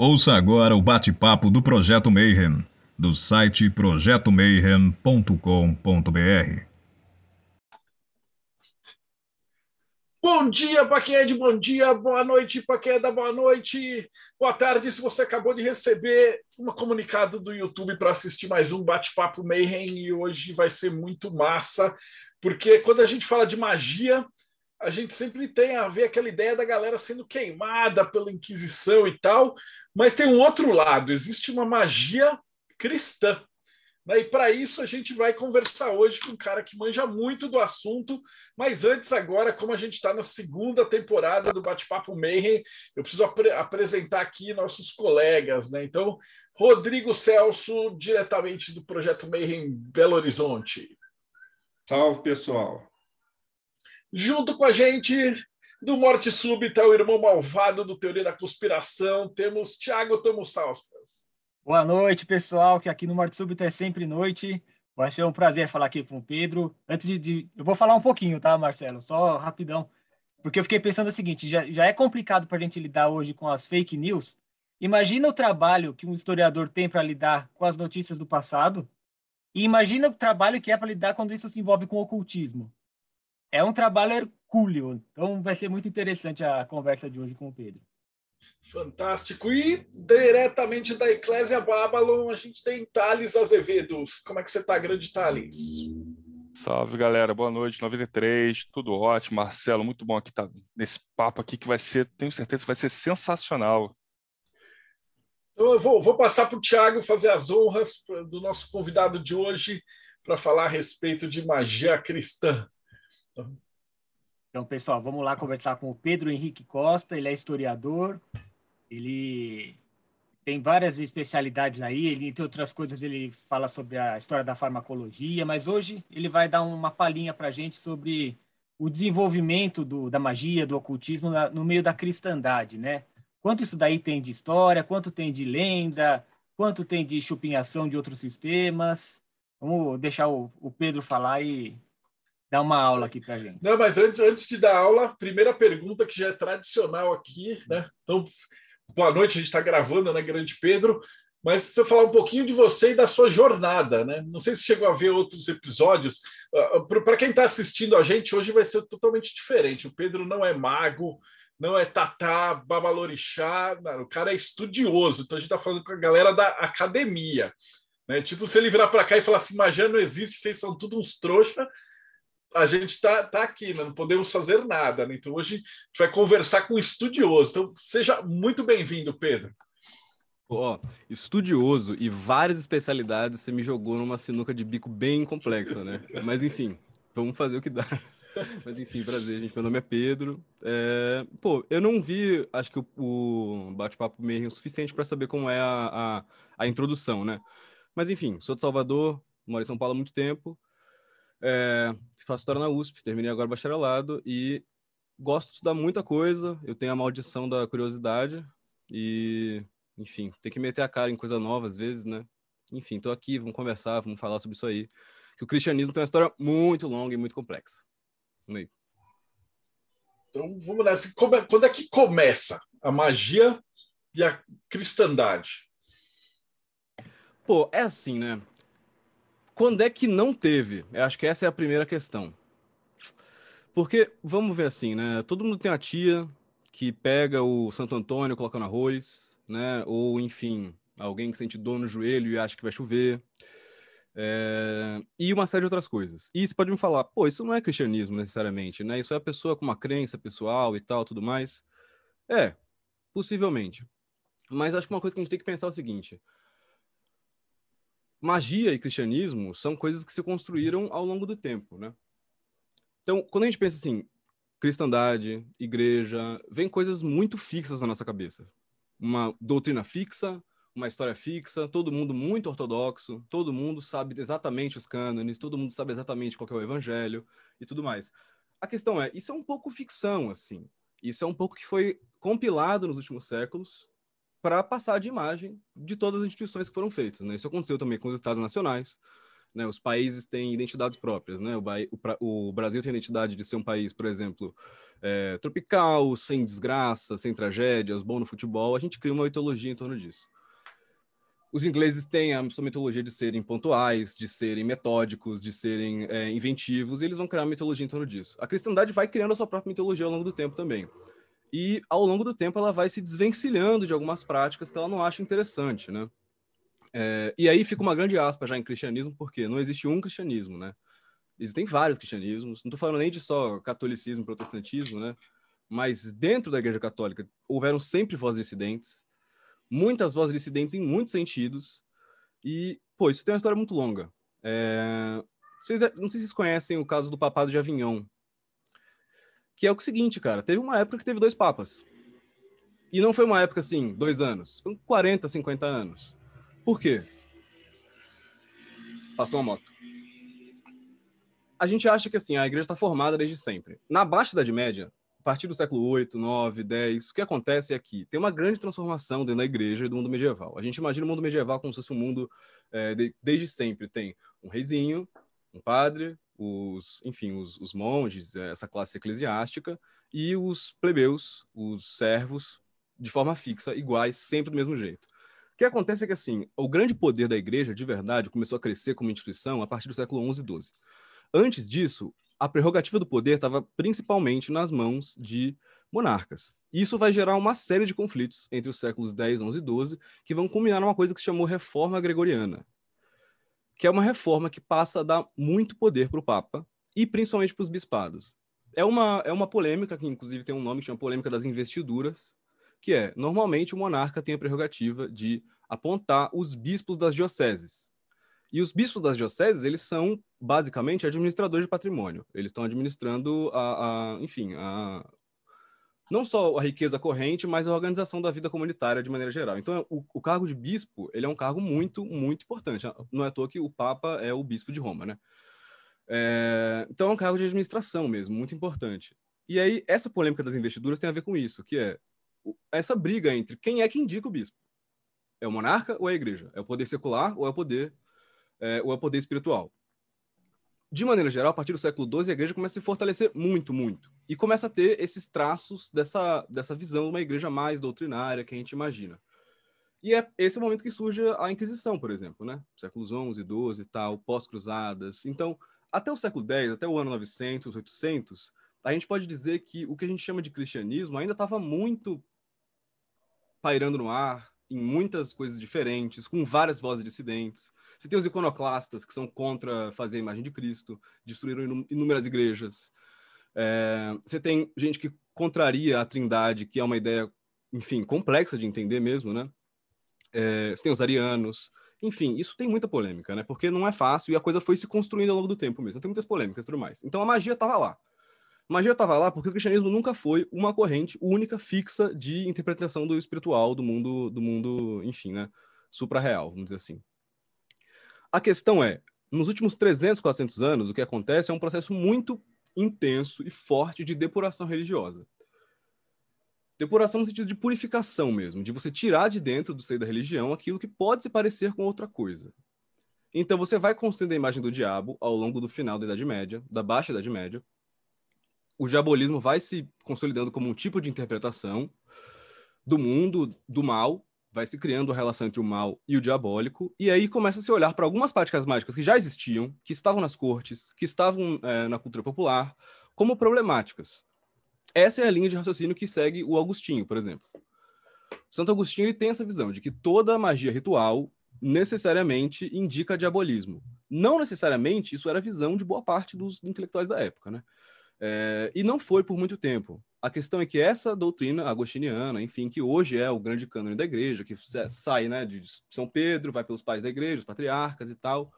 Ouça agora o bate-papo do Projeto Mayhem, do site projetomayhem.com.br. Bom dia de bom dia, boa noite para quem é da boa noite, boa tarde se você acabou de receber um comunicado do YouTube para assistir mais um Bate-Papo Mayhem e hoje vai ser muito massa, porque quando a gente fala de magia, a gente sempre tem a ver aquela ideia da galera sendo queimada pela Inquisição e tal, mas tem um outro lado, existe uma magia cristã. Né? E para isso a gente vai conversar hoje com um cara que manja muito do assunto. Mas antes, agora, como a gente está na segunda temporada do Bate-Papo Mayhem, eu preciso ap apresentar aqui nossos colegas. Né? Então, Rodrigo Celso, diretamente do Projeto Mayhem Belo Horizonte. Salve, pessoal. Junto com a gente, do Morte Súbita, o irmão malvado do Teoria da Conspiração, temos Thiago Tomussauskas. Boa noite, pessoal, que aqui no Morte Súbita é sempre noite. Vai ser um prazer falar aqui com o Pedro. Antes de, de, Eu vou falar um pouquinho, tá, Marcelo? Só rapidão. Porque eu fiquei pensando o seguinte: já, já é complicado para a gente lidar hoje com as fake news. Imagina o trabalho que um historiador tem para lidar com as notícias do passado. E imagina o trabalho que é para lidar quando isso se envolve com ocultismo. É um trabalho hercúleo. Então vai ser muito interessante a conversa de hoje com o Pedro. Fantástico. E diretamente da Eclésia Babylon, a gente tem Thales Azevedo. Como é que você está, grande Thales? Salve, galera. Boa noite. 93, tudo ótimo. Marcelo, muito bom aqui estar tá nesse papo aqui que vai ser, tenho certeza que vai ser sensacional. Então eu vou, vou passar para o Tiago fazer as honras do nosso convidado de hoje para falar a respeito de magia cristã. Então, pessoal, vamos lá conversar com o Pedro Henrique Costa, ele é historiador, ele tem várias especialidades aí, ele, entre outras coisas, ele fala sobre a história da farmacologia, mas hoje ele vai dar uma palhinha para a gente sobre o desenvolvimento do, da magia, do ocultismo na, no meio da cristandade, né? Quanto isso daí tem de história, quanto tem de lenda, quanto tem de chupinhação de outros sistemas. Vamos deixar o, o Pedro falar e dar uma aula aqui para gente. Não, mas antes, antes de dar aula, primeira pergunta que já é tradicional aqui, né? Então, boa noite, a gente está gravando, né, Grande Pedro? Mas você falar um pouquinho de você e da sua jornada, né? Não sei se chegou a ver outros episódios. Ah, ah, para quem está assistindo a gente, hoje vai ser totalmente diferente. O Pedro não é mago, não é tatá, babalorixá, não, o cara é estudioso. Então a gente está falando com a galera da academia. Né? Tipo, se ele virar para cá e falar assim, magia não existe, vocês são tudo uns trouxa, a gente está tá aqui, né? não podemos fazer nada. Né? Então, hoje a gente vai conversar com um estudioso. Então, seja muito bem-vindo, Pedro. Ó, oh, estudioso e várias especialidades, você me jogou numa sinuca de bico bem complexa, né? Mas enfim, vamos fazer o que dá. Mas enfim, prazer, gente. Meu nome é Pedro. É... Pô, eu não vi, acho que o, o bate-papo meio o suficiente para saber como é a, a, a, introdução, né? Mas enfim, sou de Salvador, moro em São Paulo há muito tempo. É, faço história na USP, terminei agora bacharelado e gosto de estudar muita coisa. Eu tenho a maldição da curiosidade e, enfim, tem que meter a cara em coisa nova às vezes, né? Enfim, tô aqui, vamos conversar, vamos falar sobre isso aí. Que o cristianismo tem uma história muito longa e muito complexa. Vamos aí. Então, vamos nessa. Quando é que começa a magia e a cristandade? Pô, é assim, né? Quando é que não teve? Eu acho que essa é a primeira questão. Porque, vamos ver assim, né? Todo mundo tem a tia que pega o Santo Antônio, coloca no arroz, né? Ou, enfim, alguém que sente dor no joelho e acha que vai chover. É... E uma série de outras coisas. E você pode me falar, pô, isso não é cristianismo necessariamente, né? Isso é a pessoa com uma crença pessoal e tal, tudo mais. É, possivelmente. Mas acho que uma coisa que a gente tem que pensar é o seguinte: magia e cristianismo são coisas que se construíram ao longo do tempo, né? Então, quando a gente pensa assim, cristandade, igreja, vem coisas muito fixas na nossa cabeça. Uma doutrina fixa, uma história fixa, todo mundo muito ortodoxo, todo mundo sabe exatamente os cânones, todo mundo sabe exatamente qual é o evangelho e tudo mais. A questão é, isso é um pouco ficção, assim. Isso é um pouco que foi compilado nos últimos séculos para passar de imagem de todas as instituições que foram feitas. Né? Isso aconteceu também com os estados nacionais. Né? Os países têm identidades próprias. Né? O, o, o Brasil tem a identidade de ser um país, por exemplo, é, tropical, sem desgraça, sem tragédias, bom no futebol. A gente cria uma mitologia em torno disso. Os ingleses têm a sua mitologia de serem pontuais, de serem metódicos, de serem é, inventivos, e eles vão criar uma mitologia em torno disso. A cristandade vai criando a sua própria mitologia ao longo do tempo também. E ao longo do tempo ela vai se desvencilhando de algumas práticas que ela não acha interessante, né? É, e aí fica uma grande aspa já em cristianismo, porque não existe um cristianismo, né? Existem vários cristianismos, não estou falando nem de só catolicismo, protestantismo, né? Mas dentro da Igreja Católica houveram sempre vozes dissidentes, muitas vozes dissidentes em muitos sentidos. E, pô, isso tem uma história muito longa. É... Vocês, não sei se vocês conhecem o caso do papado de Avignon. Que é o seguinte, cara. Teve uma época que teve dois papas. E não foi uma época assim, dois anos. Foi 40, 50 anos. Por quê? Passou uma moto. A gente acha que assim, a igreja está formada desde sempre. Na Baixa Idade Média, partir do século 8, 9, 10, o que acontece é que tem uma grande transformação dentro da igreja e do mundo medieval. A gente imagina o mundo medieval como se fosse um mundo é, de, desde sempre. Tem um reizinho, um padre, os, enfim, os, os monges, é, essa classe eclesiástica, e os plebeus, os servos, de forma fixa, iguais, sempre do mesmo jeito. O que acontece é que, assim, o grande poder da igreja, de verdade, começou a crescer como instituição a partir do século 11 e 12. Antes disso, a prerrogativa do poder estava principalmente nas mãos de monarcas. Isso vai gerar uma série de conflitos entre os séculos 10, 11 e 12, que vão culminar numa coisa que se chamou Reforma Gregoriana, que é uma reforma que passa a dar muito poder para o Papa e principalmente para os bispados. É uma, é uma polêmica, que inclusive tem um nome que chama polêmica das investiduras, que é, normalmente o monarca tem a prerrogativa de apontar os bispos das dioceses. E os bispos das dioceses, eles são basicamente administradores de patrimônio. Eles estão administrando a, a, enfim, a não só a riqueza corrente, mas a organização da vida comunitária de maneira geral. Então, o, o, cargo de bispo, ele é um cargo muito, muito importante. Não é à toa que o Papa é o bispo de Roma, né? É, então, é um cargo de administração mesmo, muito importante. E aí, essa polêmica das investiduras tem a ver com isso, que é essa briga entre quem é que indica o bispo. É o monarca ou é a igreja? É o poder secular ou é o poder é, ou é o poder espiritual. De maneira geral, a partir do século XII, a igreja começa a se fortalecer muito, muito. E começa a ter esses traços dessa, dessa visão de uma igreja mais doutrinária que a gente imagina. E é esse o momento que surge a Inquisição, por exemplo, né? Séculos XI, XII e tal, pós-cruzadas. Então, até o século X, até o ano 900, 800, a gente pode dizer que o que a gente chama de cristianismo ainda estava muito pairando no ar, em muitas coisas diferentes, com várias vozes dissidentes. Você tem os iconoclastas, que são contra fazer a imagem de Cristo, destruíram inúmeras igrejas. É, você tem gente que contraria a trindade, que é uma ideia, enfim, complexa de entender mesmo, né? É, você tem os arianos. Enfim, isso tem muita polêmica, né? Porque não é fácil e a coisa foi se construindo ao longo do tempo mesmo. Tem muitas polêmicas e tudo mais. Então a magia estava lá. A magia estava lá porque o cristianismo nunca foi uma corrente única, fixa de interpretação do espiritual, do mundo, do mundo, enfim, né? Supra-real, vamos dizer assim. A questão é, nos últimos 300, 400 anos, o que acontece é um processo muito intenso e forte de depuração religiosa. Depuração no sentido de purificação mesmo, de você tirar de dentro do seio da religião aquilo que pode se parecer com outra coisa. Então você vai construindo a imagem do diabo ao longo do final da Idade Média, da Baixa Idade Média. O diabolismo vai se consolidando como um tipo de interpretação do mundo, do mal, vai se criando a relação entre o mal e o diabólico, e aí começa a se olhar para algumas práticas mágicas que já existiam, que estavam nas cortes, que estavam é, na cultura popular, como problemáticas. Essa é a linha de raciocínio que segue o Agostinho, por exemplo. Santo Agostinho ele tem essa visão de que toda magia ritual necessariamente indica diabolismo. Não necessariamente isso era a visão de boa parte dos intelectuais da época, né? É, e não foi por muito tempo. A questão é que essa doutrina agostiniana, enfim, que hoje é o grande cânone da igreja, que sai né, de São Pedro, vai pelos pais da igreja, os patriarcas e tal,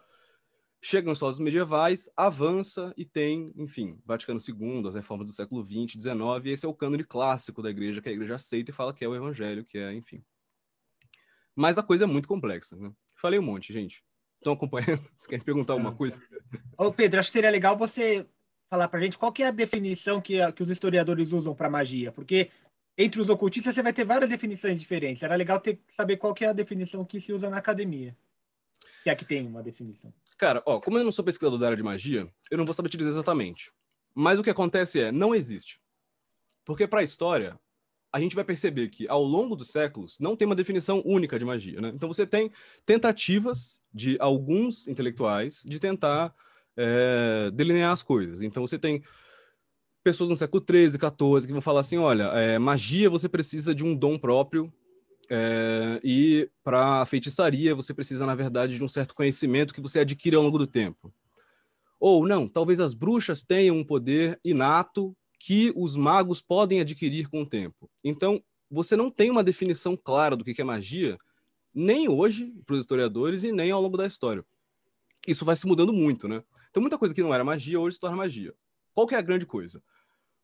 chega nos solos medievais, avança e tem, enfim, Vaticano II, as reformas do século XX, XIX, e esse é o cânone clássico da igreja, que a igreja aceita e fala que é o evangelho, que é, enfim. Mas a coisa é muito complexa, né? Falei um monte, gente. Estão acompanhando? Você quer perguntar alguma coisa? Ô, Pedro, acho que seria legal você falar para a gente qual que é a definição que, que os historiadores usam para magia, porque entre os ocultistas você vai ter várias definições diferentes. Era legal ter, saber qual que é a definição que se usa na academia. Se é que tem uma definição. Cara, ó, como eu não sou pesquisador da área de magia, eu não vou saber te dizer exatamente. Mas o que acontece é, não existe. Porque para a história, a gente vai perceber que ao longo dos séculos não tem uma definição única de magia, né? Então você tem tentativas de alguns intelectuais de tentar é, delinear as coisas. Então você tem pessoas no século XIII, XIV que vão falar assim, olha, é, magia você precisa de um dom próprio é, e para feitiçaria, você precisa, na verdade, de um certo conhecimento que você adquire ao longo do tempo. Ou não, talvez as bruxas tenham um poder inato que os magos podem adquirir com o tempo. Então, você não tem uma definição clara do que é magia, nem hoje para os historiadores e nem ao longo da história. Isso vai se mudando muito, né? Então, muita coisa que não era magia hoje se torna magia. Qual que é a grande coisa?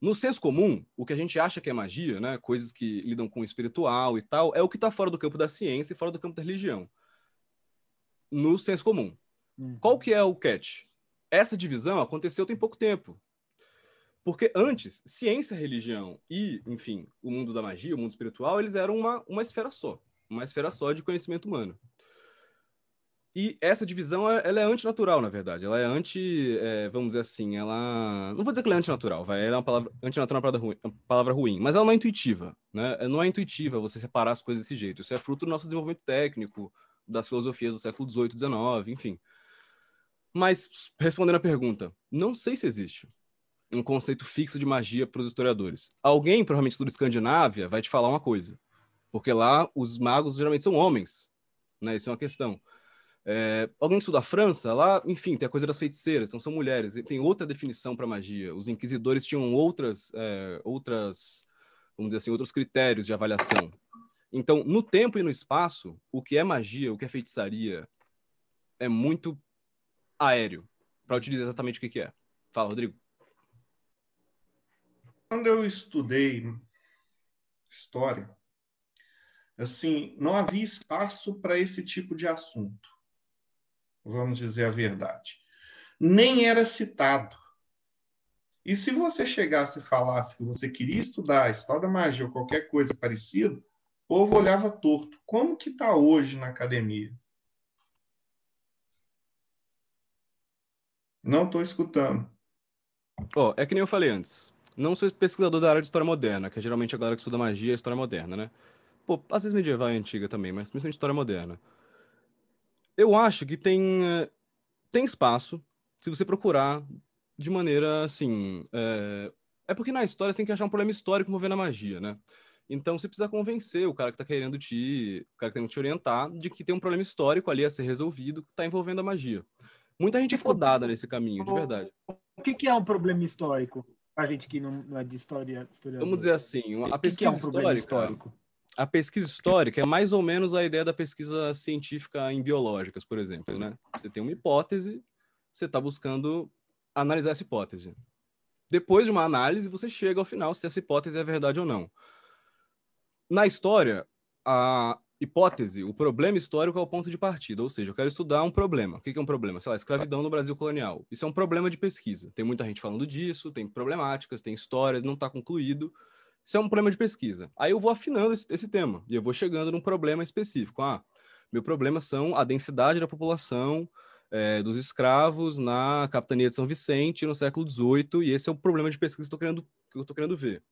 No senso comum, o que a gente acha que é magia, né, coisas que lidam com o espiritual e tal, é o que está fora do campo da ciência e fora do campo da religião. No senso comum. Uhum. Qual que é o catch? Essa divisão aconteceu tem pouco tempo. Porque antes, ciência, religião e, enfim, o mundo da magia, o mundo espiritual, eles eram uma, uma esfera só. Uma esfera só de conhecimento humano. E essa divisão, ela é antinatural, na verdade. Ela é anti, é, vamos dizer assim, ela... Não vou dizer que ela é antinatural, vai. Ela é uma palavra... Antinatural é uma palavra ruim, uma palavra ruim, mas ela não é intuitiva, né? Não é intuitiva você separar as coisas desse jeito. Isso é fruto do nosso desenvolvimento técnico, das filosofias do século XVIII, XIX, enfim. Mas, respondendo a pergunta, não sei se existe um conceito fixo de magia para os historiadores. Alguém, provavelmente estuda Escandinávia, vai te falar uma coisa. Porque lá os magos geralmente são homens, né? Isso é uma questão. É, alguém que estuda a França, lá, enfim, tem a coisa das feiticeiras, então são mulheres, tem outra definição para magia. Os inquisidores tinham outras, é, outras, vamos dizer assim, outros critérios de avaliação. Então, no tempo e no espaço, o que é magia, o que é feitiçaria, é muito aéreo, para dizer exatamente o que, que é. Fala, Rodrigo. Quando eu estudei história, assim, não havia espaço para esse tipo de assunto vamos dizer a verdade. Nem era citado. E se você chegasse e falasse que você queria estudar a história da magia ou qualquer coisa parecida, o povo olhava torto. Como que está hoje na academia? Não estou escutando. Oh, é que nem eu falei antes. Não sou pesquisador da área de história moderna, que é geralmente a galera que estuda magia e história moderna, né? Pô, às vezes medieval e antiga também, mas principalmente história moderna. Eu acho que tem, eh, tem espaço se você procurar de maneira assim. É, é porque na história você tem que achar um problema histórico envolvendo a magia, né? Então você precisa convencer o cara que está querendo te. o cara que tá querendo te orientar de que tem um problema histórico ali a ser resolvido que está envolvendo a magia. Muita gente é fodada nesse caminho, de verdade. O que, que é um problema histórico? A gente que não, não é de história. Vamos dizer assim, a pesquisa que que é um histórica, histórico a pesquisa histórica é mais ou menos a ideia da pesquisa científica em biológicas, por exemplo, né? Você tem uma hipótese, você está buscando analisar essa hipótese. Depois de uma análise, você chega ao final se essa hipótese é verdade ou não. Na história, a hipótese, o problema histórico é o ponto de partida, ou seja, eu quero estudar um problema. O que é um problema? Sei lá, escravidão no Brasil colonial. Isso é um problema de pesquisa. Tem muita gente falando disso, tem problemáticas, tem histórias, não está concluído. Isso é um problema de pesquisa. Aí eu vou afinando esse, esse tema e eu vou chegando num problema específico. Ah, meu problema são a densidade da população é, dos escravos na capitania de São Vicente no século XVIII e esse é o problema de pesquisa que, eu querendo, que estou querendo ver.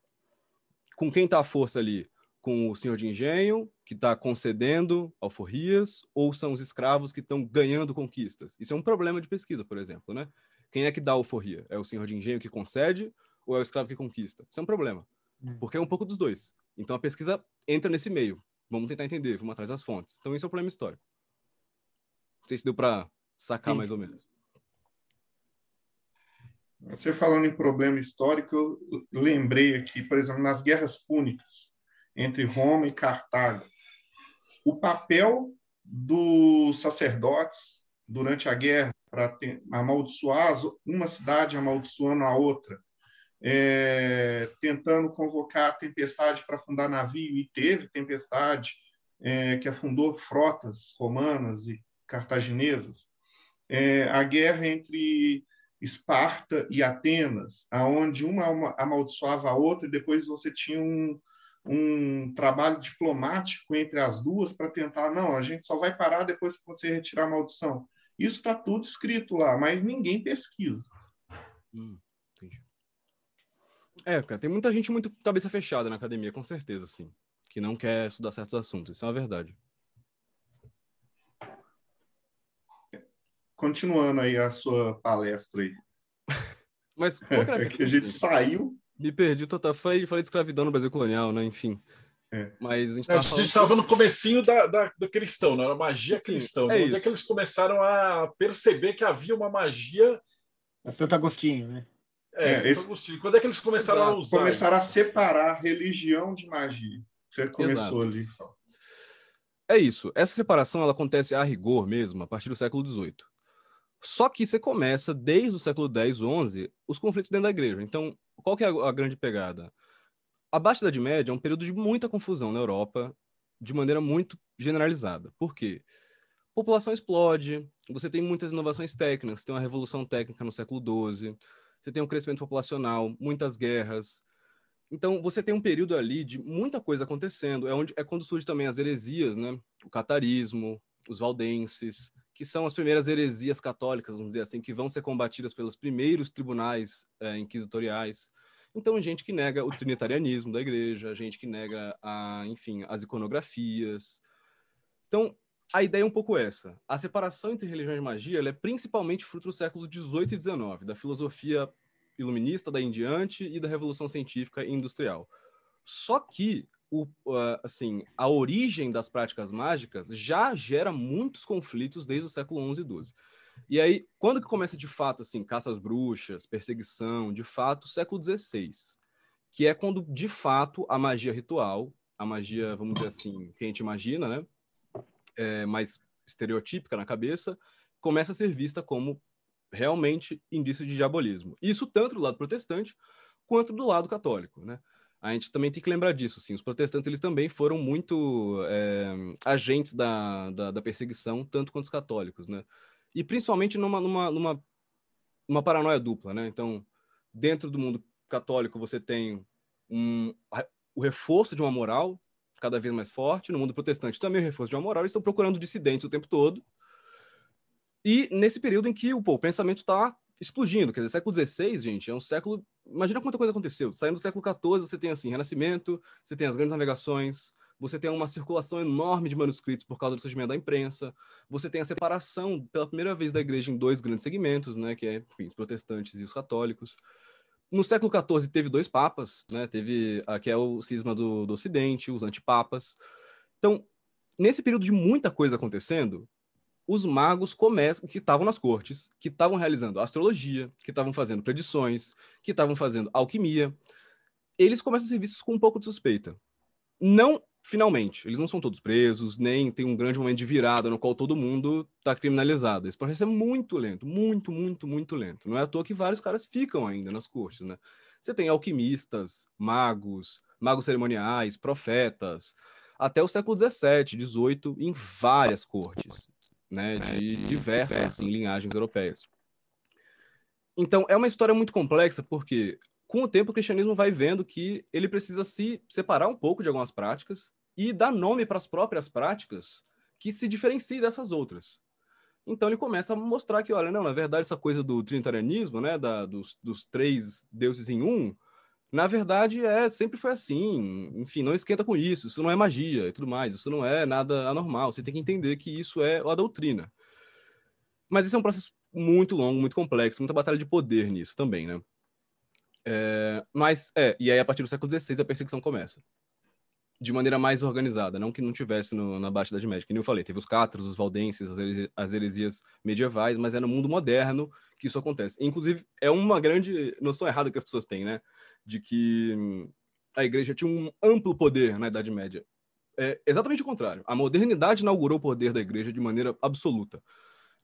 Com quem está a força ali? Com o senhor de engenho, que está concedendo alforrias, ou são os escravos que estão ganhando conquistas? Isso é um problema de pesquisa, por exemplo, né? Quem é que dá alforria? É o senhor de engenho que concede ou é o escravo que conquista? Isso é um problema. Hum. Porque é um pouco dos dois. Então a pesquisa entra nesse meio. Vamos tentar entender, vamos atrás das fontes. Então isso é o problema histórico. Não sei se deu para sacar Sim. mais ou menos. Você falando em problema histórico, eu lembrei aqui, por exemplo, nas guerras púnicas entre Roma e Cartago, o papel dos sacerdotes durante a guerra para amaldiçoar uma cidade amaldiçoando a outra, é, tentando convocar a tempestade para afundar navio, e teve tempestade é, que afundou frotas romanas e cartaginesas. É, a guerra entre Esparta e Atenas, aonde uma amaldiçoava a outra, e depois você tinha um, um trabalho diplomático entre as duas para tentar, não, a gente só vai parar depois que você retirar a maldição. Isso está tudo escrito lá, mas ninguém pesquisa. Hum. É, cara, tem muita gente muito cabeça fechada na academia, com certeza, sim. Que não quer estudar certos assuntos. Isso é uma verdade. Continuando aí a sua palestra aí. Mas qual que era É que a gente saiu. Me perdi total. Falei, falei de escravidão no Brasil colonial, né? Enfim. É. Mas a gente A tava gente falando estava no comecinho da, da, do cristão, né? Era magia Enfim, cristã. é Onde é isso. que eles começaram a perceber que havia uma magia? A Santo Agostinho, né? É, É, Santo esse- Agostinho. Quando é que eles começaram a Exato. usar? Começaram a isso? separar religião de magia. Você começou Exato. ali. É isso. Essa separação ela acontece a rigor mesmo a partir do século XVIII. Só que você começa desde o século X, XI, os conflitos dentro da igreja. Então, qual que é a, a grande pegada? A Baixa Idade Média é um período de muita confusão na Europa, de maneira muito generalizada. Por quê? A população explode, você tem muitas inovações técnicas, tem uma revolução técnica no século XII, você tem um crescimento populacional, muitas guerras. Então, você tem um período ali de muita coisa acontecendo. É, onde, é quando surge também as heresias, né? O catarismo, os valdenses, que são as primeiras heresias católicas, vamos dizer assim, que vão ser combatidas pelos primeiros tribunais eh, inquisitoriais. Então, gente que nega o trinitarianismo da igreja, gente que nega, a, enfim, as iconografias. Então, a ideia é um pouco essa. A separação entre religião e magia é principalmente fruto dos séculos 18 e 19, da filosofia iluminista daí em diante e da revolução científica e industrial. Só que o, uh, assim, a origem das práticas mágicas já gera muitos conflitos desde o século XI e XII. E aí, quando que começa de fato, assim, caça às bruxas, perseguição, de fato, século XVI, que é quando, de fato, a magia ritual, a magia, vamos dizer assim, que a gente imagina, né, é, mais estereotípica na cabeça, começa a ser vista como realmente indício de diabolismo. Isso tanto do lado protestante quanto do lado católico, né? A gente também tem que lembrar disso, sim. Os protestantes eles também foram muito é, agentes da, da, da, perseguição, tanto quanto os católicos, né? E principalmente numa, numa, numa uma paranoia dupla, né? Então, dentro do mundo católico, você tem um, o reforço de uma moral cada vez mais forte. No mundo protestante também o reforço de uma moral. Eles estão procurando dissidentes o tempo todo. E nesse período em que pô, o pensamento está explodindo, quer dizer, século XVI, gente, é um século. Imagina quanta coisa aconteceu. Saindo do século XIV, você tem assim, Renascimento, você tem as grandes navegações, você tem uma circulação enorme de manuscritos por causa do surgimento da imprensa, você tem a separação pela primeira vez da igreja em dois grandes segmentos, né, que é, enfim, os protestantes e os católicos. No século XIV teve dois papas, né, teve aqui é o cisma do, do Ocidente, os antipapas. Então, nesse período de muita coisa acontecendo, os magos começam, que estavam nas cortes, que estavam realizando astrologia, que estavam fazendo predições, que estavam fazendo alquimia, eles começam a ser vistos com um pouco de suspeita. Não finalmente, eles não são todos presos, nem tem um grande momento de virada no qual todo mundo está criminalizado. Esse processo é muito lento, muito, muito, muito lento. Não é à toa que vários caras ficam ainda nas cortes, né? Você tem alquimistas, magos, magos cerimoniais, profetas, até o século XVII, XVIII, em várias cortes né, de diversas assim, linhagens europeias. Então, é uma história muito complexa, porque com o tempo o cristianismo vai vendo que ele precisa se separar um pouco de algumas práticas e dar nome para as próprias práticas que se diferenciem dessas outras. Então ele começa a mostrar que, olha, não, na verdade, essa coisa do trinitarianismo, né, da, dos, dos três deuses em um, na verdade, é sempre foi assim. Enfim, não esquenta com isso. Isso não é magia e tudo mais. Isso não é nada anormal. Você tem que entender que isso é a doutrina. Mas isso é um processo muito longo, muito complexo, muita batalha de poder nisso também, né? É, mas, é, e aí a partir do século XVI a perseguição começa. De maneira mais organizada, não que não tivesse no, na Baixa Idade Média. Como eu falei, teve os cátaros, os valdenses, as, heresias, as heresias medievais, mas é no mundo moderno que isso acontece. Inclusive, é uma grande noção errada que as pessoas têm, né? de que a igreja tinha um amplo poder na Idade Média. É exatamente o contrário. A modernidade inaugurou o poder da igreja de maneira absoluta.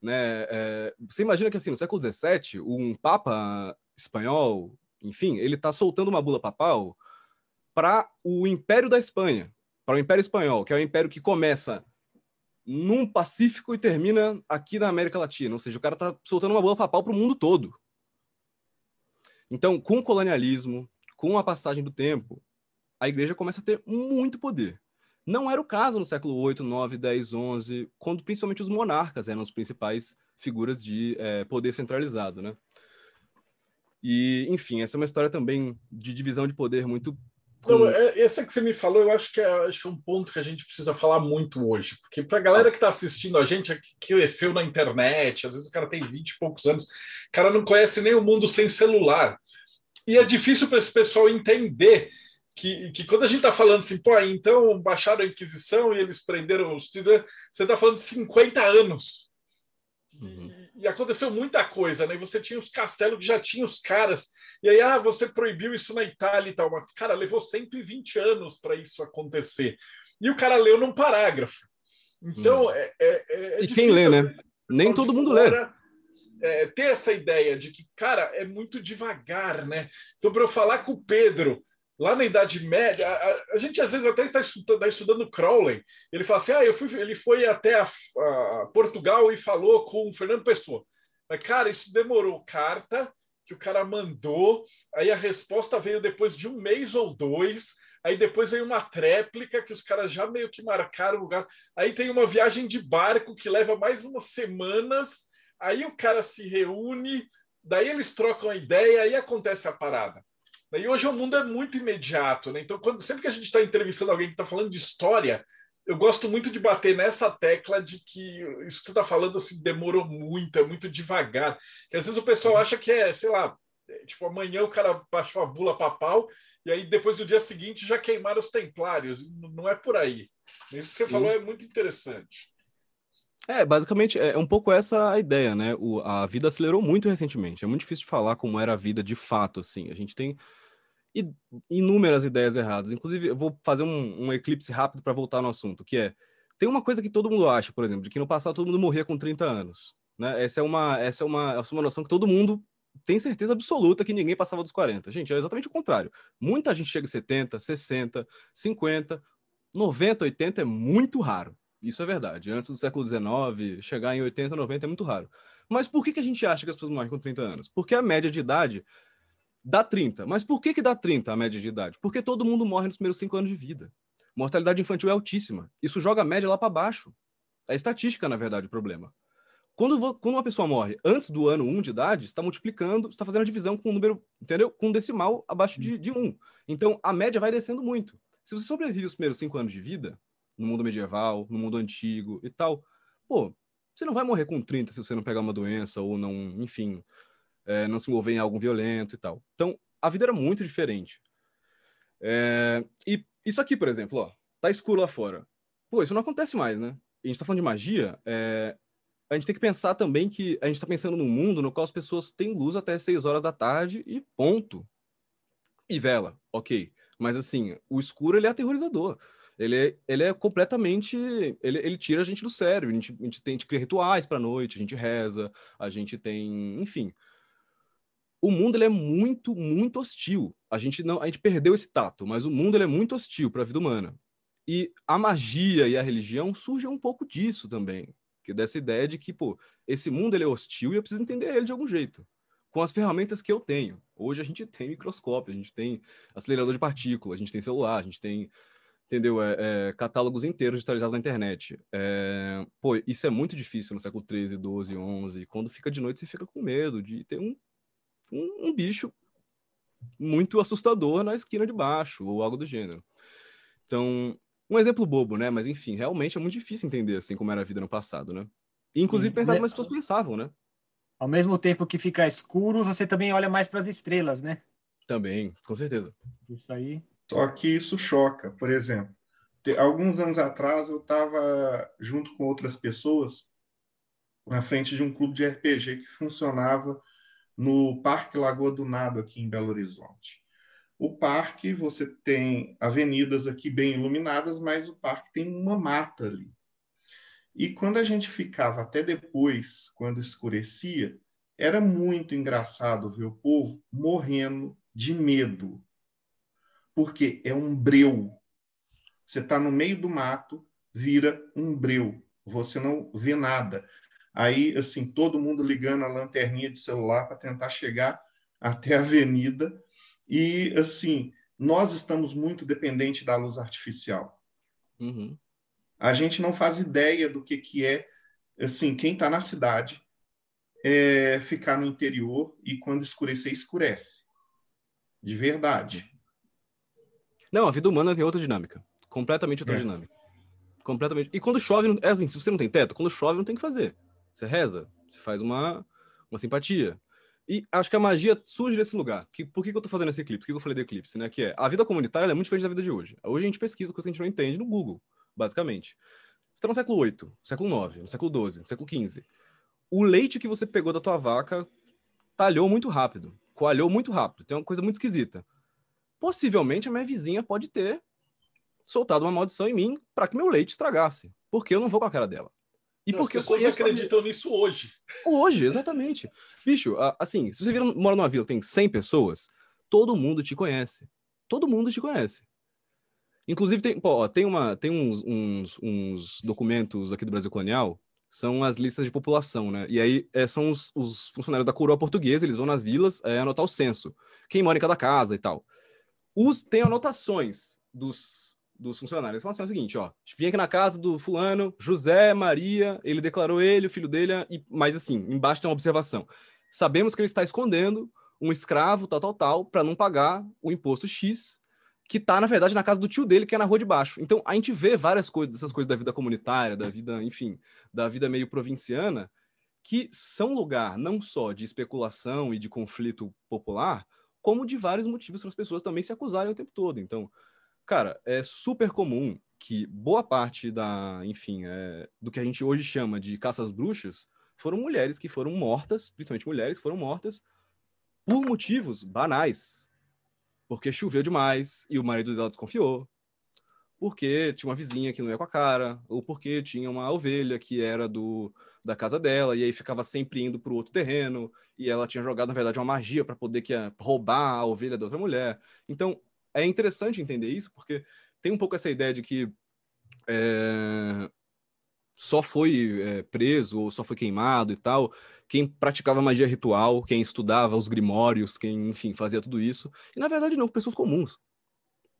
Né? É, você imagina que assim, no século XVII, um papa espanhol, enfim, ele está soltando uma bula papal para o Império da Espanha, para o Império Espanhol, que é o império que começa num Pacífico e termina aqui na América Latina. Ou seja, o cara está soltando uma bula papal para o mundo todo. Então, com o colonialismo, com a passagem do tempo, a igreja começa a ter muito poder. Não era o caso no século 8, 9, 10, 11, quando principalmente os monarcas eram os principais figuras de é, poder centralizado, né? E, enfim, essa é uma história também de divisão de poder muito. Não, é, essa que você me falou, eu acho que, é, acho que é um ponto que a gente precisa falar muito hoje. Porque para a galera que está assistindo a gente, que cresceu na internet, às vezes o cara tem 20 e poucos anos, o cara não conhece nem o mundo sem celular. E é difícil para esse pessoal entender que, que quando a gente está falando assim, pô, então baixaram a Inquisição e eles prenderam os você está falando de 50 anos. Uhum. E, aconteceu muita coisa, né? E você tinha os castelos que já tinham os caras. E aí, ah, você proibiu isso na Itália e tal. Mas, cara, levou 120 anos para isso acontecer. E o cara leu num parágrafo. Então, uhum. é, é, é, E quem lê, né? Nem todo mundo fora, lê. É, ter essa ideia de que, cara, é muito devagar, né? Então, para eu falar com o Pedro lá na Idade Média, a, a, gente às vezes até está estudando, tá estudando Crowley. Ele fala assim: ah, eu fui, ele foi até a, a Portugal e falou com Fernando Pessoa. Mas, cara, isso demorou carta que o cara mandou, aí a resposta veio depois de um mês ou dois. Aí depois veio uma tréplica que os caras já meio que marcaram o lugar. Aí tem uma viagem de barco que leva mais umas semanas. Aí o cara se reúne, daí eles trocam a ideia, aí acontece a parada. E hoje o mundo é muito imediato, né? Então, quando, sempre que a gente está entrevistando alguém que está falando de história, eu gosto muito de bater nessa tecla de que isso que você está falando assim, demorou muito, é muito devagar. Que às vezes o pessoal acha que é, sei lá, é, tipo, amanhã o cara baixou a bula papal e aí depois do dia seguinte já queimaram os templários. Não é por aí. Isso que você Sim. falou é muito interessante. É, basicamente é um pouco essa a ideia, né? O, a vida acelerou muito recentemente. É muito difícil de falar como era a vida de fato, assim. A gente tem e inúmeras ideias erradas. Inclusive, eu vou fazer um, um eclipse rápido para voltar no assunto, que é tem uma coisa que todo mundo acha, por exemplo, de que no passado todo mundo morria com 30 anos. Né? Essa é uma essa é uma, essa é uma noção que todo mundo tem certeza absoluta que ninguém passava dos 40. Gente, é exatamente o contrário. Muita gente chega a 70, 60, 50, 90, 80 é muito raro. Isso é verdade. Antes do século XIX, chegar em 80, 90 é muito raro. Mas por que, que a gente acha que as pessoas morrem com 30 anos? Porque a média de idade Dá 30. Mas por que, que dá 30 a média de idade? Porque todo mundo morre nos primeiros 5 anos de vida. Mortalidade infantil é altíssima. Isso joga a média lá para baixo. É estatística, na verdade, o problema. Quando, quando uma pessoa morre antes do ano 1 de idade, está multiplicando, está fazendo a divisão com um número, entendeu? Com um decimal abaixo de, de 1. Então, a média vai descendo muito. Se você sobrevive os primeiros 5 anos de vida, no mundo medieval, no mundo antigo e tal, pô, você não vai morrer com 30 se você não pegar uma doença ou não, enfim, é, não se envolver em algo violento e tal. Então, a vida era muito diferente. É, e isso aqui, por exemplo, ó, tá escuro lá fora. Pô, isso não acontece mais, né? A gente tá falando de magia, é, a gente tem que pensar também que a gente está pensando num mundo no qual as pessoas têm luz até 6 horas da tarde e ponto. E vela, ok. Mas assim, o escuro ele é aterrorizador. Ele é, ele é completamente. Ele, ele tira a gente do sério. A gente, a gente tem cria rituais para noite, a gente reza, a gente tem. Enfim o mundo ele é muito, muito hostil. A gente não, a gente perdeu esse tato, mas o mundo ele é muito hostil para a vida humana. E a magia e a religião surgem um pouco disso também, que dessa ideia de que, pô, esse mundo ele é hostil e eu preciso entender ele de algum jeito, com as ferramentas que eu tenho. Hoje a gente tem microscópio, a gente tem acelerador de partículas, a gente tem celular, a gente tem entendeu? É, é, catálogos inteiros digitalizados na internet. É, pô, isso é muito difícil no século 13, 12, 11. Quando fica de noite, você fica com medo de ter um um, um bicho muito assustador na esquina de baixo, ou algo do gênero. Então, um exemplo bobo, né? Mas enfim, realmente é muito difícil entender assim como era a vida no passado, né? E, inclusive pensar como as pessoas pensavam, né? Ao mesmo tempo que fica escuro, você também olha mais para as estrelas, né? Também, com certeza. Isso aí. Só que isso choca. Por exemplo, alguns anos atrás eu estava junto com outras pessoas na frente de um clube de RPG que funcionava no Parque Lagoa do Nado, aqui em Belo Horizonte. O parque, você tem avenidas aqui bem iluminadas, mas o parque tem uma mata ali. E quando a gente ficava até depois, quando escurecia, era muito engraçado ver o povo morrendo de medo. Porque é um breu. Você está no meio do mato, vira um breu. Você não vê nada. Aí, assim, todo mundo ligando a lanterninha de celular para tentar chegar até a avenida. E, assim, nós estamos muito dependentes da luz artificial. Uhum. A gente não faz ideia do que, que é, assim, quem está na cidade, é ficar no interior e quando escurecer, escurece. De verdade. Não, a vida humana tem outra dinâmica. Completamente outra É. dinâmica. Completamente. E quando chove, é assim, se você não tem teto, quando chove não tem o que fazer. Você reza, você faz uma, uma simpatia. E acho que a magia surge nesse lugar. Que, por que, que eu tô fazendo esse eclipse? Por que, que eu falei do eclipse? Né? Que é, a vida comunitária é muito diferente da vida de hoje. Hoje a gente pesquisa coisas que a gente não entende no Google, basicamente. Você tá no século VIII, no século IX, no século XII, no século XV. O leite que você pegou da tua vaca talhou muito rápido, coalhou muito rápido. Tem uma coisa muito esquisita. Possivelmente a minha vizinha pode ter soltado uma maldição em mim para que meu leite estragasse. Porque eu não vou com a cara dela. E porque As pessoas acreditam nisso hoje. Hoje, exatamente. Bicho, assim, se você vira, mora numa vila tem 100 pessoas, todo mundo te conhece. Todo mundo te conhece. Inclusive, tem, pô, tem, uma, tem uns, uns, uns documentos aqui do Brasil Colonial, são as listas de população, né? E aí é, são os, os funcionários da coroa portuguesa, eles vão nas vilas é, anotar o censo. Quem mora em cada casa e tal. Os, tem anotações dos, dos funcionários. Falam assim, é o seguinte, ó, vim aqui na casa do fulano, José Maria, ele declarou ele, o filho dele, e mas assim, embaixo tem uma observação. Sabemos que ele está escondendo um escravo, tal, tal, tal, para não pagar o imposto X, que tá, na verdade, na casa do tio dele, que é na rua de baixo. Então, a gente vê várias coisas, dessas coisas da vida comunitária, da vida, enfim, da vida meio provinciana, que são lugar não só de especulação e de conflito popular, como de vários motivos para as pessoas também se acusarem o tempo todo. Então, cara, é super comum que boa parte da, enfim, é, do que a gente hoje chama de caça às bruxas foram mulheres que foram mortas, principalmente mulheres que foram mortas por motivos banais. Porque choveu demais e o marido dela desconfiou. Porque tinha uma vizinha que não ia com a cara, ou porque tinha uma ovelha que era do da casa dela e aí ficava sempre indo para o outro terreno e ela tinha jogado na verdade uma magia para poder que roubar a ovelha da outra mulher. Então é interessante entender isso porque tem um pouco essa ideia de que é, só foi é, preso ou só foi queimado e tal quem praticava magia ritual, quem estudava os grimórios, quem, enfim, fazia tudo isso. E na verdade não, pessoas comuns.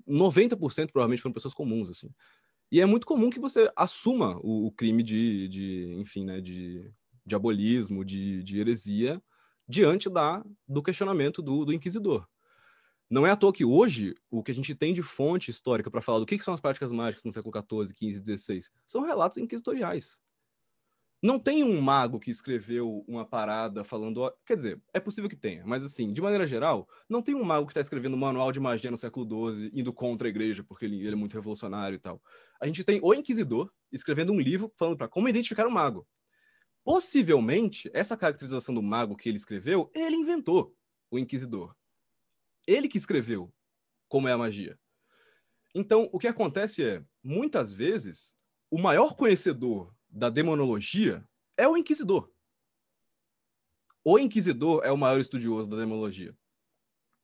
90% provavelmente foram pessoas comuns, assim. E é muito comum que você assuma o, o crime de, de, enfim, né, de diabolismo, de, de heresia, diante da, do questionamento do, do inquisidor. Não é à toa que hoje o que a gente tem de fonte histórica para falar do que, que são as práticas mágicas no século XIV, XV, XVI são relatos inquisitoriais. Não tem um mago que escreveu uma parada falando. Quer dizer, é possível que tenha, mas assim, de maneira geral, não tem um mago que está escrevendo um manual de magia no século XII, indo contra a igreja, porque ele, ele é muito revolucionário e tal. A gente tem o Inquisidor escrevendo um livro falando para como identificar um mago. Possivelmente, essa caracterização do mago que ele escreveu, ele inventou o Inquisidor. Ele que escreveu como é a magia. Então, o que acontece é, muitas vezes, o maior conhecedor da demonologia é o inquisidor. O inquisidor é o maior estudioso da demonologia.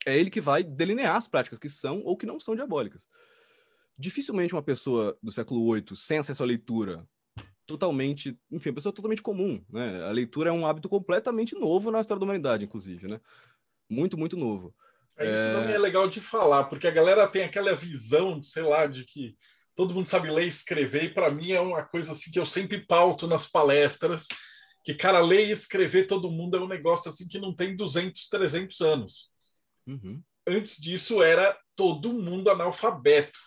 É ele que vai delinear as práticas que são ou que não são diabólicas. Dificilmente uma pessoa do século VIII, sem acesso à leitura, totalmente, enfim, uma pessoa totalmente comum, né? A leitura é um hábito completamente novo na história da humanidade, inclusive, né? Muito, muito novo. É, Isso É. também é legal de falar, porque a galera tem aquela visão, sei lá, de que todo mundo sabe ler e escrever, e para mim é uma coisa assim que eu sempre pauto nas palestras, que, cara, ler e escrever todo mundo é um negócio assim que não tem 200, 300 anos. Uhum. Antes disso era todo mundo analfabeto.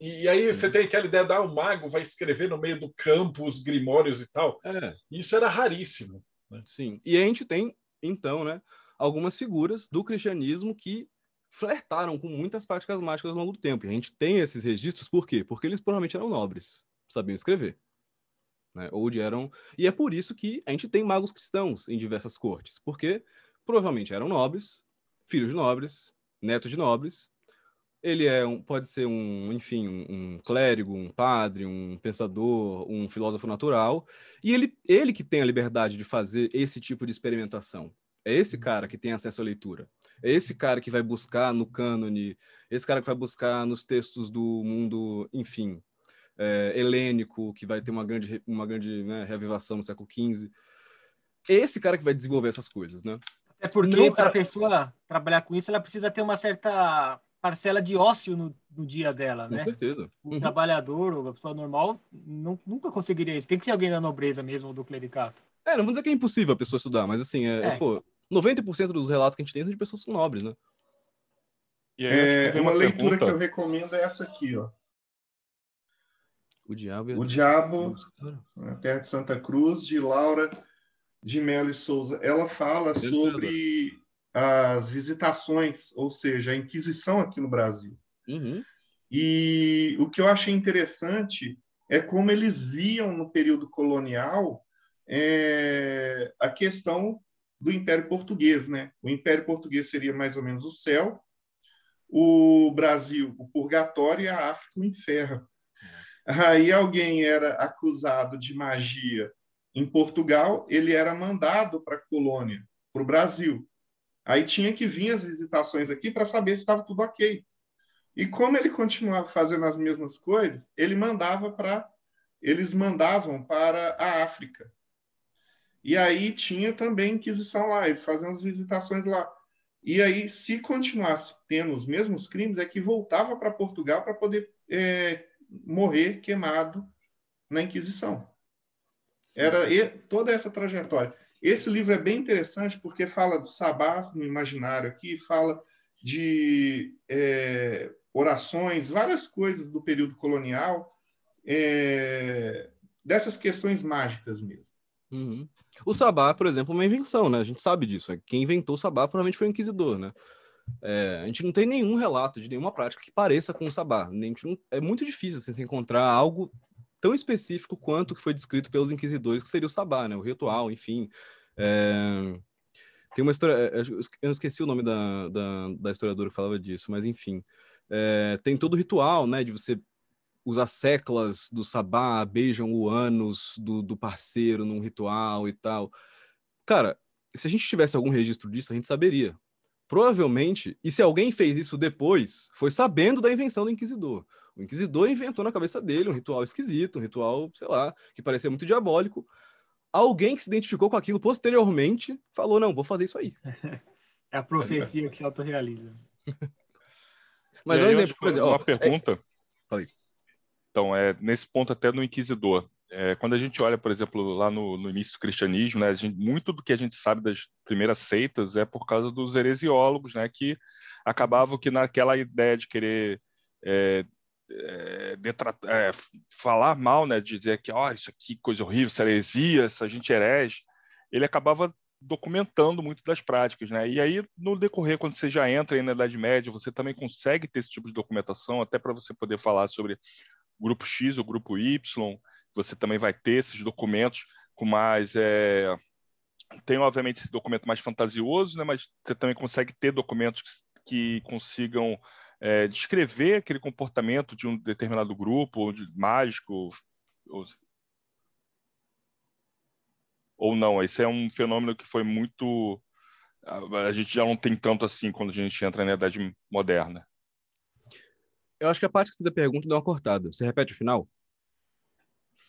E aí Sim. você tem aquela ideia da ah, o mago vai escrever no meio do campo os grimórios e tal. É. Isso era raríssimo. Sim. E a gente tem, então, né, algumas figuras do cristianismo que flertaram com muitas práticas mágicas ao longo do tempo. E a gente tem esses registros por quê? Porque eles provavelmente eram nobres, sabiam escrever. Né? Ou eram. E é por isso que a gente tem magos cristãos em diversas cortes. Porque provavelmente eram nobres, filhos de nobres, netos de nobres. Ele é um, pode ser um, enfim, um, um clérigo, um padre, um pensador, um filósofo natural, e ele, ele que tem a liberdade de fazer esse tipo de experimentação. É esse cara que tem acesso à leitura. É esse cara que vai buscar no cânone, esse cara que vai buscar nos textos do mundo, enfim, é, helênico, que vai ter uma grande, uma grande né, reavivação no século XV. É esse cara que vai desenvolver essas coisas, né? Até porque Não, para a pessoa trabalhar com isso, ela precisa ter uma certa parcela de ócio no, no dia dela, Com né? certeza. O Uhum. trabalhador, ou a pessoa normal, nu- nunca conseguiria isso. Tem que ser alguém da nobreza mesmo, do clericato. É, não vou dizer que é impossível a pessoa estudar, mas assim, é, É. pô, 90% dos relatos que a gente tem são de pessoas que são nobres, né? E É, vem uma leitura pergunta. que eu recomendo é essa aqui, ó. O diabo e a O Diabo, na Terra de Santa Cruz, de Laura de Melo e Souza. Ela fala Deus sobre as visitações, ou seja, a Inquisição aqui no Brasil. Uhum. E o que eu achei interessante é como eles viam no período colonial é, a questão do Império Português, né? O Império Português seria mais ou menos o céu, o Brasil o purgatório e a África o inferno. Aí alguém era acusado de magia em Portugal, ele era mandado para a colônia, para o Brasil. Aí tinha que vir as visitações aqui para saber se estava tudo ok. E como ele continuava fazendo as mesmas coisas, ele mandava para eles mandavam para a África. E aí tinha também Inquisição lá, eles faziam as visitações lá. E aí, se continuasse tendo os mesmos crimes, é que voltava para Portugal para poder é, morrer queimado na Inquisição. Era toda essa trajetória. Esse livro é bem interessante porque fala do sabás no imaginário aqui, fala de é, orações, várias coisas do período colonial, é, dessas questões mágicas mesmo. Uhum. O sabá, por exemplo, é uma invenção, né? A gente sabe disso. né? Quem inventou o sabá provavelmente foi o inquisidor, né? É, a gente não tem nenhum relato de nenhuma prática que pareça com o sabá. Nem- não- é muito difícil assim, você encontrar algo tão específico quanto que foi descrito pelos inquisidores, que seria o sabá, né? O ritual, enfim. É, Tem uma história, é, eu não esqueci o nome da, da, da historiadora que falava disso, mas enfim. É, tem todo o ritual, né? De você usar seclas do sabá, beijam o ânus do, do parceiro num ritual e tal. Cara, se a gente tivesse algum registro disso, a gente saberia. Provavelmente, e se alguém fez isso depois, foi sabendo da invenção do inquisidor. O inquisidor inventou na cabeça dele um ritual esquisito, um ritual, sei lá, que parecia muito diabólico. Alguém que se identificou com aquilo posteriormente falou: não, vou fazer isso aí. É a profecia que se autorrealiza. Mas é um aí, exemplo, por exemplo. Uma ó, pergunta. Falei. Então, é, nesse ponto até no Inquisidor. É, quando a gente olha, por exemplo, lá no, no início do cristianismo, né, gente- muito do que a gente sabe das primeiras seitas é por causa dos heresiólogos, né, que acabavam que naquela ideia de querer é, é, detra- é, falar mal, né, de dizer que ó, isso aqui coisa horrível, isso é heresia, essa gente é herege, ele acabava documentando muito das práticas, né? E aí no decorrer, quando você já entra aí na Idade Média, você também consegue ter esse tipo de documentação, até para você poder falar sobre grupo X ou grupo Y, você também vai ter esses documentos com mais é... tem obviamente esse documento mais fantasioso, né? Mas você também consegue ter documentos que, que consigam é, descrever aquele comportamento de um determinado grupo, ou de mágico, ou, ou não. Esse é um fenômeno que foi muito. A, a gente já não tem tanto assim quando a gente entra na Idade Moderna. Eu acho que a parte que você pergunta deu uma cortada. Você repete o final?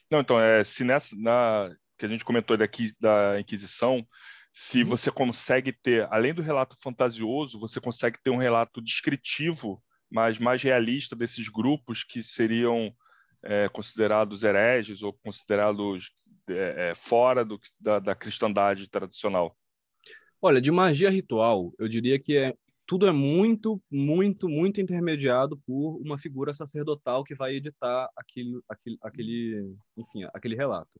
Não, então, é, se nessa, na, que a gente comentou daqui da Inquisição, se Uhum. você consegue ter, além do relato fantasioso, você consegue ter um relato descritivo, mas mais realista desses grupos que seriam é, considerados hereges ou considerados é, é, fora do, da, da cristandade tradicional. Olha, de magia ritual, eu diria que é tudo é muito, muito, muito intermediado por uma figura sacerdotal que vai editar aquele, aquele, aquele, enfim, aquele relato.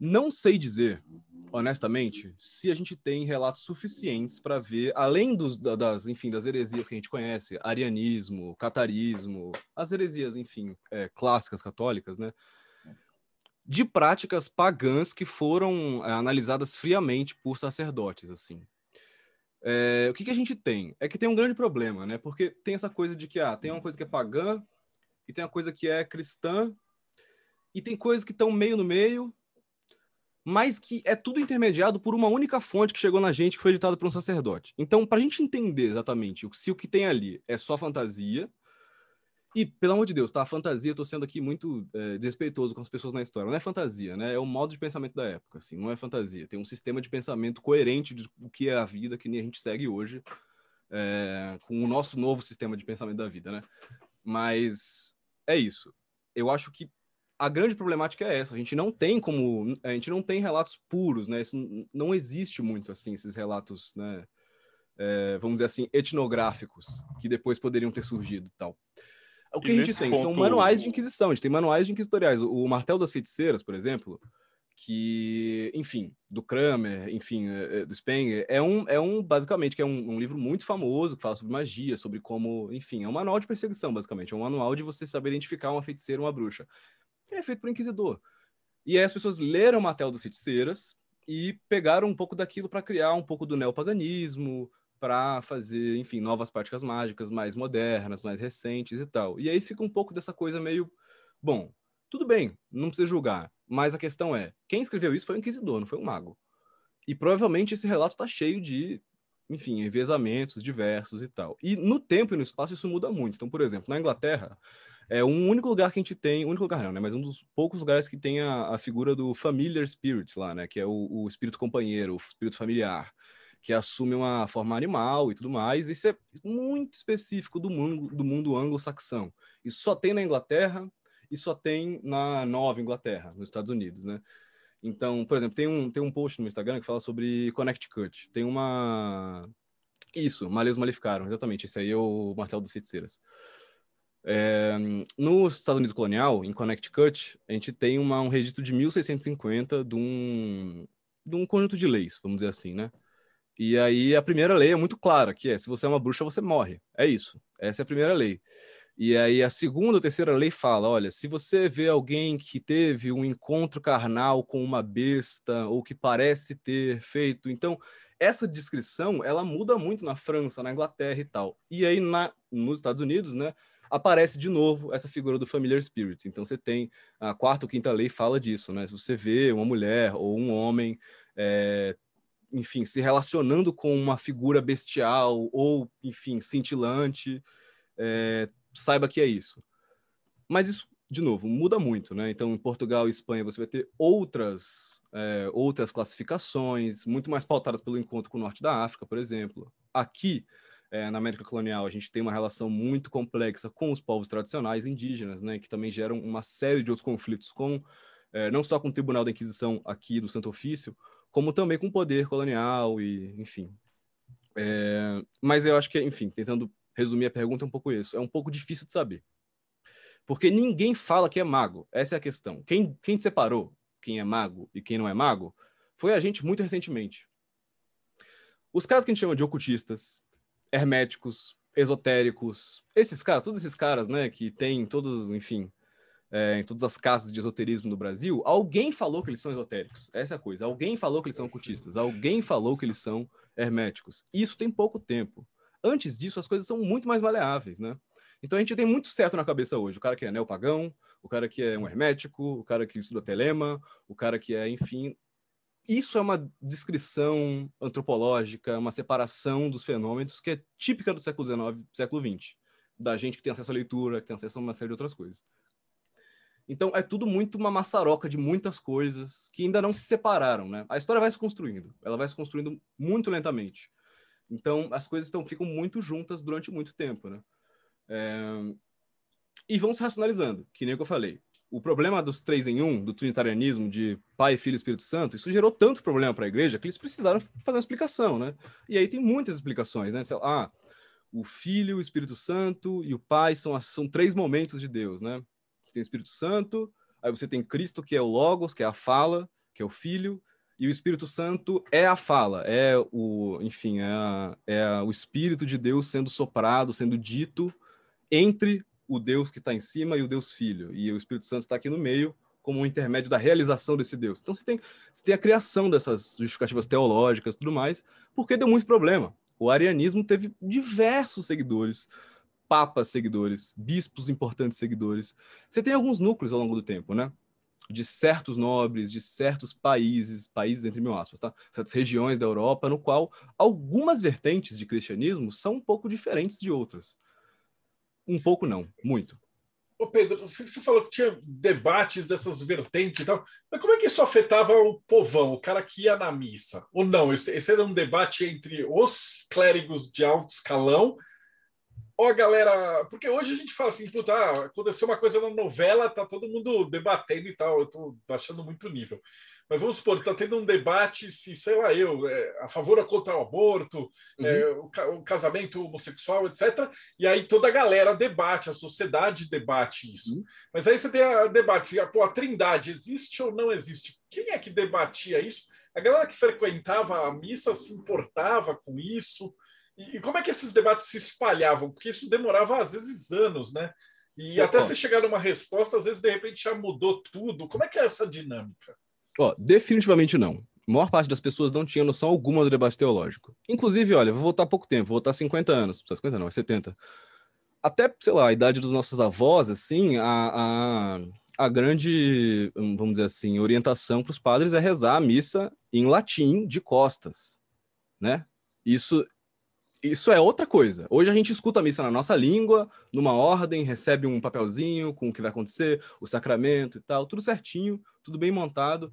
Não sei dizer, honestamente, se a gente tem relatos suficientes para ver, além dos, da- das, enfim, das heresias que a gente conhece, arianismo, catarismo, as heresias, enfim, é, clássicas católicas, né? De práticas pagãs que foram é, analisadas friamente por sacerdotes, assim. É, o que, que a gente tem? É que tem um grande problema, né? Porque tem essa coisa de que ah, tem uma coisa que é pagã e tem uma coisa que é cristã e tem coisas que estão meio no meio, mas que é tudo intermediado por uma única fonte que chegou na gente, que foi editada por um sacerdote. Então, para a gente entender exatamente se o que tem ali é só fantasia, e, pelo amor de Deus, tá? A fantasia, tô sendo aqui muito é, desrespeitoso com as pessoas na história. Não é fantasia, né? É o modo de pensamento da época, assim. Não é fantasia. Tem um sistema de pensamento coerente do que é a vida, que nem a gente segue hoje. é, com o nosso novo sistema de pensamento da vida, né? Mas é isso. Eu acho que a grande problemática é essa. A gente não tem como, a gente não tem relatos puros, né? Isso não existe muito assim esses relatos, né? É, vamos dizer assim, etnográficos que depois poderiam ter surgido, tal. O que a gente tem ponto... são manuais de inquisição. A gente tem manuais de inquisitoriais. O, o Martel das Feiticeiras, por exemplo, que, enfim, do Kramer, enfim, é, é, do Spenger, é um, é um basicamente, que é um, um, livro muito famoso, que fala sobre magia, sobre como, enfim, é um manual de perseguição, basicamente, é um manual de você saber identificar uma feiticeira uma bruxa. é feito por um inquisidor. E aí as pessoas leram Martel das Feiticeiras e pegaram um pouco daquilo para criar um pouco do neopaganismo, para fazer, enfim, novas práticas mágicas mais modernas, mais recentes e tal. E aí fica um pouco dessa coisa meio, bom, tudo bem, não precisa julgar. Mas a questão é, quem escreveu isso foi um inquisidor, não foi um mago. E provavelmente esse relato está cheio de, enfim, envezamentos diversos e tal. E no tempo e no espaço isso muda muito. Então, por exemplo, na Inglaterra, é um único lugar que a gente tem, único lugar não, né? Mas um dos poucos lugares que tem a, a figura do familiar spirit lá, né? Que é o, o espírito companheiro, o espírito familiar que assume uma forma animal e tudo mais. Isso é muito específico do mundo, do mundo anglo-saxão. Isso só tem na Inglaterra e só tem na Nova Inglaterra, nos Estados Unidos, né? Então, por exemplo, tem um, tem um post no Instagram que fala sobre Connecticut. Tem uma. Isso, Maleus Maleficaram, exatamente. Esse aí é o Martelo dos Feiticeiras. É, nos Estados Unidos colonial, em Connecticut, a gente tem uma, um registro de 1650 de um, de um conjunto de leis, vamos dizer assim, né? E aí a primeira lei é muito clara, que é se você é uma bruxa, você morre. É isso. Essa é a primeira lei. E aí a segunda ou terceira lei fala, olha, se você vê alguém que teve um encontro carnal com uma besta ou que parece ter feito, então essa descrição ela muda muito na França, na Inglaterra e tal. E aí na, nos Estados Unidos, né, aparece de novo essa figura do familiar spirit. Então você tem a quarta ou quinta lei fala disso, né? Se você vê uma mulher ou um homem é, enfim, se relacionando com uma figura bestial ou, enfim, cintilante, é, saiba que é isso. Mas isso, de novo, muda muito, né? Então, em Portugal e Espanha, você vai ter outras, é, outras classificações, muito mais pautadas pelo encontro com o norte da África, por exemplo. Aqui, é, na América colonial, a gente tem uma relação muito complexa com os povos tradicionais indígenas, né? Que também geram uma série de outros conflitos com, é, não só com o Tribunal da Inquisição aqui do Santo Ofício, como também com poder colonial e, enfim. É, mas eu acho que, enfim, tentando resumir a pergunta, é um pouco isso. É um pouco difícil de saber. Porque ninguém fala que é mago. Essa é a questão. Quem, quem separou quem é mago e quem não é mago foi a gente muito recentemente. Os caras que a gente chama de ocultistas, herméticos, esotéricos, esses caras, todos esses caras, né, que tem todos, enfim, é, em todas as casas de esoterismo do Brasil, alguém falou que eles são esotéricos. Essa é a coisa. Alguém falou que eles são ocultistas. Alguém falou que eles são herméticos. Isso tem pouco tempo. Antes disso, as coisas são muito mais maleáveis, né? Então a gente tem muito certo na cabeça hoje. O cara que é neopagão, o cara que é um hermético, o cara que estuda telema, o cara que é, enfim. Isso é uma descrição antropológica, uma separação dos fenômenos que é típica do século XIX, século XX. Da gente que tem acesso à leitura, que tem acesso a uma série de outras coisas. Então é tudo muito uma maçaroca de muitas coisas que ainda não se separaram, né? A história vai se construindo, ela vai se construindo muito lentamente. Então, as coisas estão, ficam muito juntas durante muito tempo, né? É... E vão se racionalizando, que nem eu falei. O problema dos três em um, do trinitarianismo, de Pai, Filho e Espírito Santo, isso gerou tanto problema para a igreja que eles precisaram fazer uma explicação, né? E aí tem muitas explicações, né? Ah, o Filho, o Espírito Santo e o Pai são, são três momentos de Deus, né? Você tem o Espírito Santo, aí você tem Cristo, que é o Logos, que é a fala, que é o Filho, e o Espírito Santo é a fala, é o, enfim, é, a, é o Espírito de Deus sendo soprado, sendo dito entre o Deus que está em cima e o Deus Filho. E o Espírito Santo está aqui no meio como um intermédio da realização desse Deus. Então você tem, você tem a criação dessas justificativas teológicas e tudo mais, porque deu muito problema. O arianismo teve diversos seguidores, papas seguidores, bispos importantes seguidores. Você tem alguns núcleos ao longo do tempo, né? de certos nobres, de certos países, países entre mil aspas, tá? certas regiões da Europa, no qual algumas vertentes de cristianismo são um pouco diferentes de outras. Um pouco não, muito. Ô Pedro, você falou que tinha debates dessas vertentes e tal, mas como é que isso afetava o povão, o cara que ia na missa? Ou não? Esse, esse era um debate entre os clérigos de alto escalão a galera. Porque hoje a gente fala assim, puta, ah, aconteceu uma coisa na novela, tá todo mundo debatendo e tal, eu tô achando muito nível. Mas vamos supor, está tendo um debate se, sei lá, eu, é, a favor ou contra o aborto, uhum. é, o, o, casamento homossexual, etc. E aí toda a galera debate, a sociedade debate isso. Uhum. Mas aí você tem a debate, a, pô, a trindade existe ou não existe? Quem é que debatia isso? A galera que frequentava a missa se importava com isso? E, e como é que esses debates se espalhavam? Porque isso demorava, às vezes, anos, né? E até você chegar numa resposta, às vezes, de repente, já mudou tudo. Como é que é essa dinâmica? Ó, definitivamente não. A maior parte das pessoas não tinha noção alguma do debate teológico. Inclusive, olha, vou voltar pouco tempo, vou voltar 50 anos. 50 não, é 70. Até, sei lá, a idade dos nossos avós, assim, a, a, a grande, vamos dizer assim, orientação para os padres é rezar a missa em latim de costas, né? Isso, isso é outra coisa. Hoje a gente escuta a missa na nossa língua, numa ordem, recebe um papelzinho com o que vai acontecer, o sacramento e tal, tudo certinho, tudo bem montado.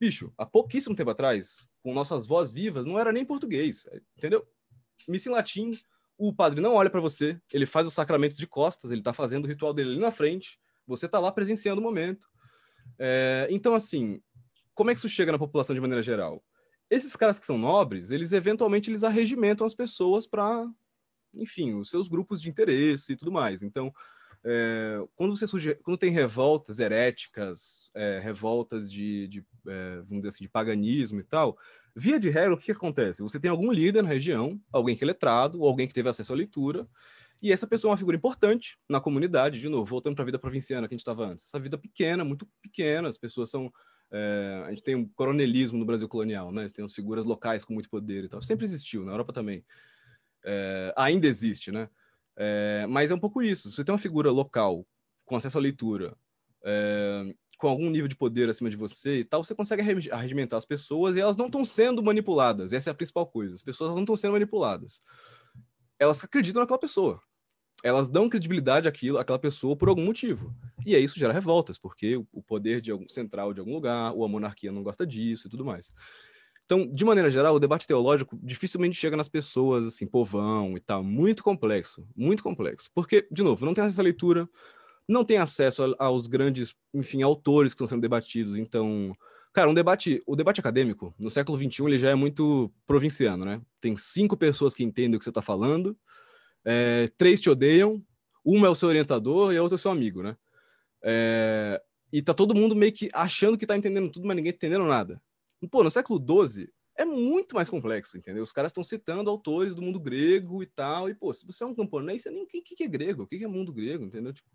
Bicho, há pouquíssimo tempo atrás, com nossas vozes vivas, não era nem português, entendeu? Missa em latim, o padre não olha para você, ele faz os sacramentos de costas, ele tá fazendo o ritual dele ali na frente, você tá lá presenciando o momento. É, então, assim, como é que isso chega na população de maneira geral? Esses caras que são nobres, eles eventualmente eles arregimentam as pessoas para, enfim, os seus grupos de interesse e tudo mais. Então, é, quando você surge, quando tem revoltas heréticas, é, revoltas de, de é, vamos dizer assim, de paganismo e tal, via de regra, o que, que acontece? Você tem algum líder na região, alguém que é letrado, ou alguém que teve acesso à leitura, e essa pessoa é uma figura importante na comunidade, de novo, voltando para a vida provinciana que a gente estava antes. Essa vida pequena, muito pequena, as pessoas são. É, a gente tem um coronelismo no Brasil colonial, né? Você tem as figuras locais com muito poder e tal. Sempre existiu, na Europa também. É, ainda existe, né? É, mas é um pouco isso. Se você tem uma figura local com acesso à leitura, é, com algum nível de poder acima de você e tal, você consegue arregimentar as pessoas e elas não estão sendo manipuladas. Essa é a principal coisa. As pessoas não estão sendo manipuladas. Elas acreditam naquela pessoa. Elas dão credibilidade àquilo, àquela pessoa por algum motivo. E aí isso gera revoltas, porque o poder de algum, central de algum lugar, ou a monarquia não gosta disso e tudo mais. Então, de maneira geral, o debate teológico dificilmente chega nas pessoas, assim, povão e tal. Muito complexo, muito complexo. Porque, de novo, não tem acesso à leitura, não tem acesso aos grandes, enfim, autores que estão sendo debatidos. Então, cara, um debate, o debate acadêmico, no século XXI, ele já é muito provinciano, né? Tem cinco pessoas que entendem o que você está falando, é, três te odeiam, uma é o seu orientador e a outra é o seu amigo, né? É, e tá todo mundo meio que achando que tá entendendo tudo, mas ninguém tá entendendo nada. Pô, no século XII é muito mais complexo, entendeu? Os caras estão citando autores do mundo grego e tal, e pô, se você é um camponês, você nem o que, que é grego, o que, que é mundo grego, entendeu? Tipo,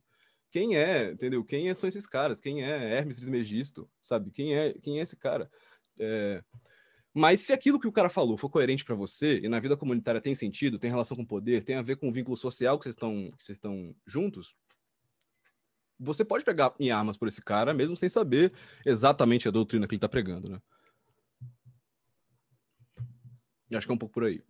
quem é, entendeu? Quem é, são esses caras? Quem é Hermes Trismegisto, sabe? Quem é, quem é esse cara? É... Mas se aquilo que o cara falou for coerente para você e na vida comunitária tem sentido, tem relação com poder, tem a ver com o vínculo social que vocês estão que vocês estão juntos, você pode pegar em armas por esse cara mesmo sem saber exatamente a doutrina que ele está pregando, né? Eu acho que é um pouco por aí.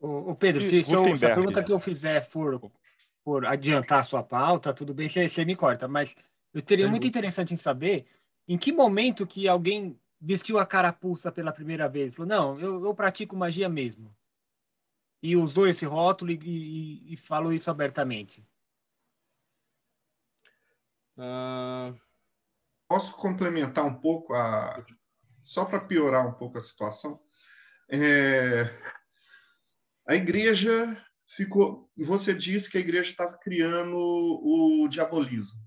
O, o Pedro, se, se, eu, se, a pergunta que eu fizer for, for adiantar a sua pauta, tudo bem, você, você me corta, mas eu teria muito interessante em saber em que momento que alguém vestiu a carapuça pela primeira vez. Falou, não, eu, eu pratico magia mesmo. E usou esse rótulo e, e, e falou isso abertamente. Uh... Posso complementar um pouco a, só para piorar um pouco a situação, é, a igreja ficou. Você disse que a igreja estava criando o diabolismo.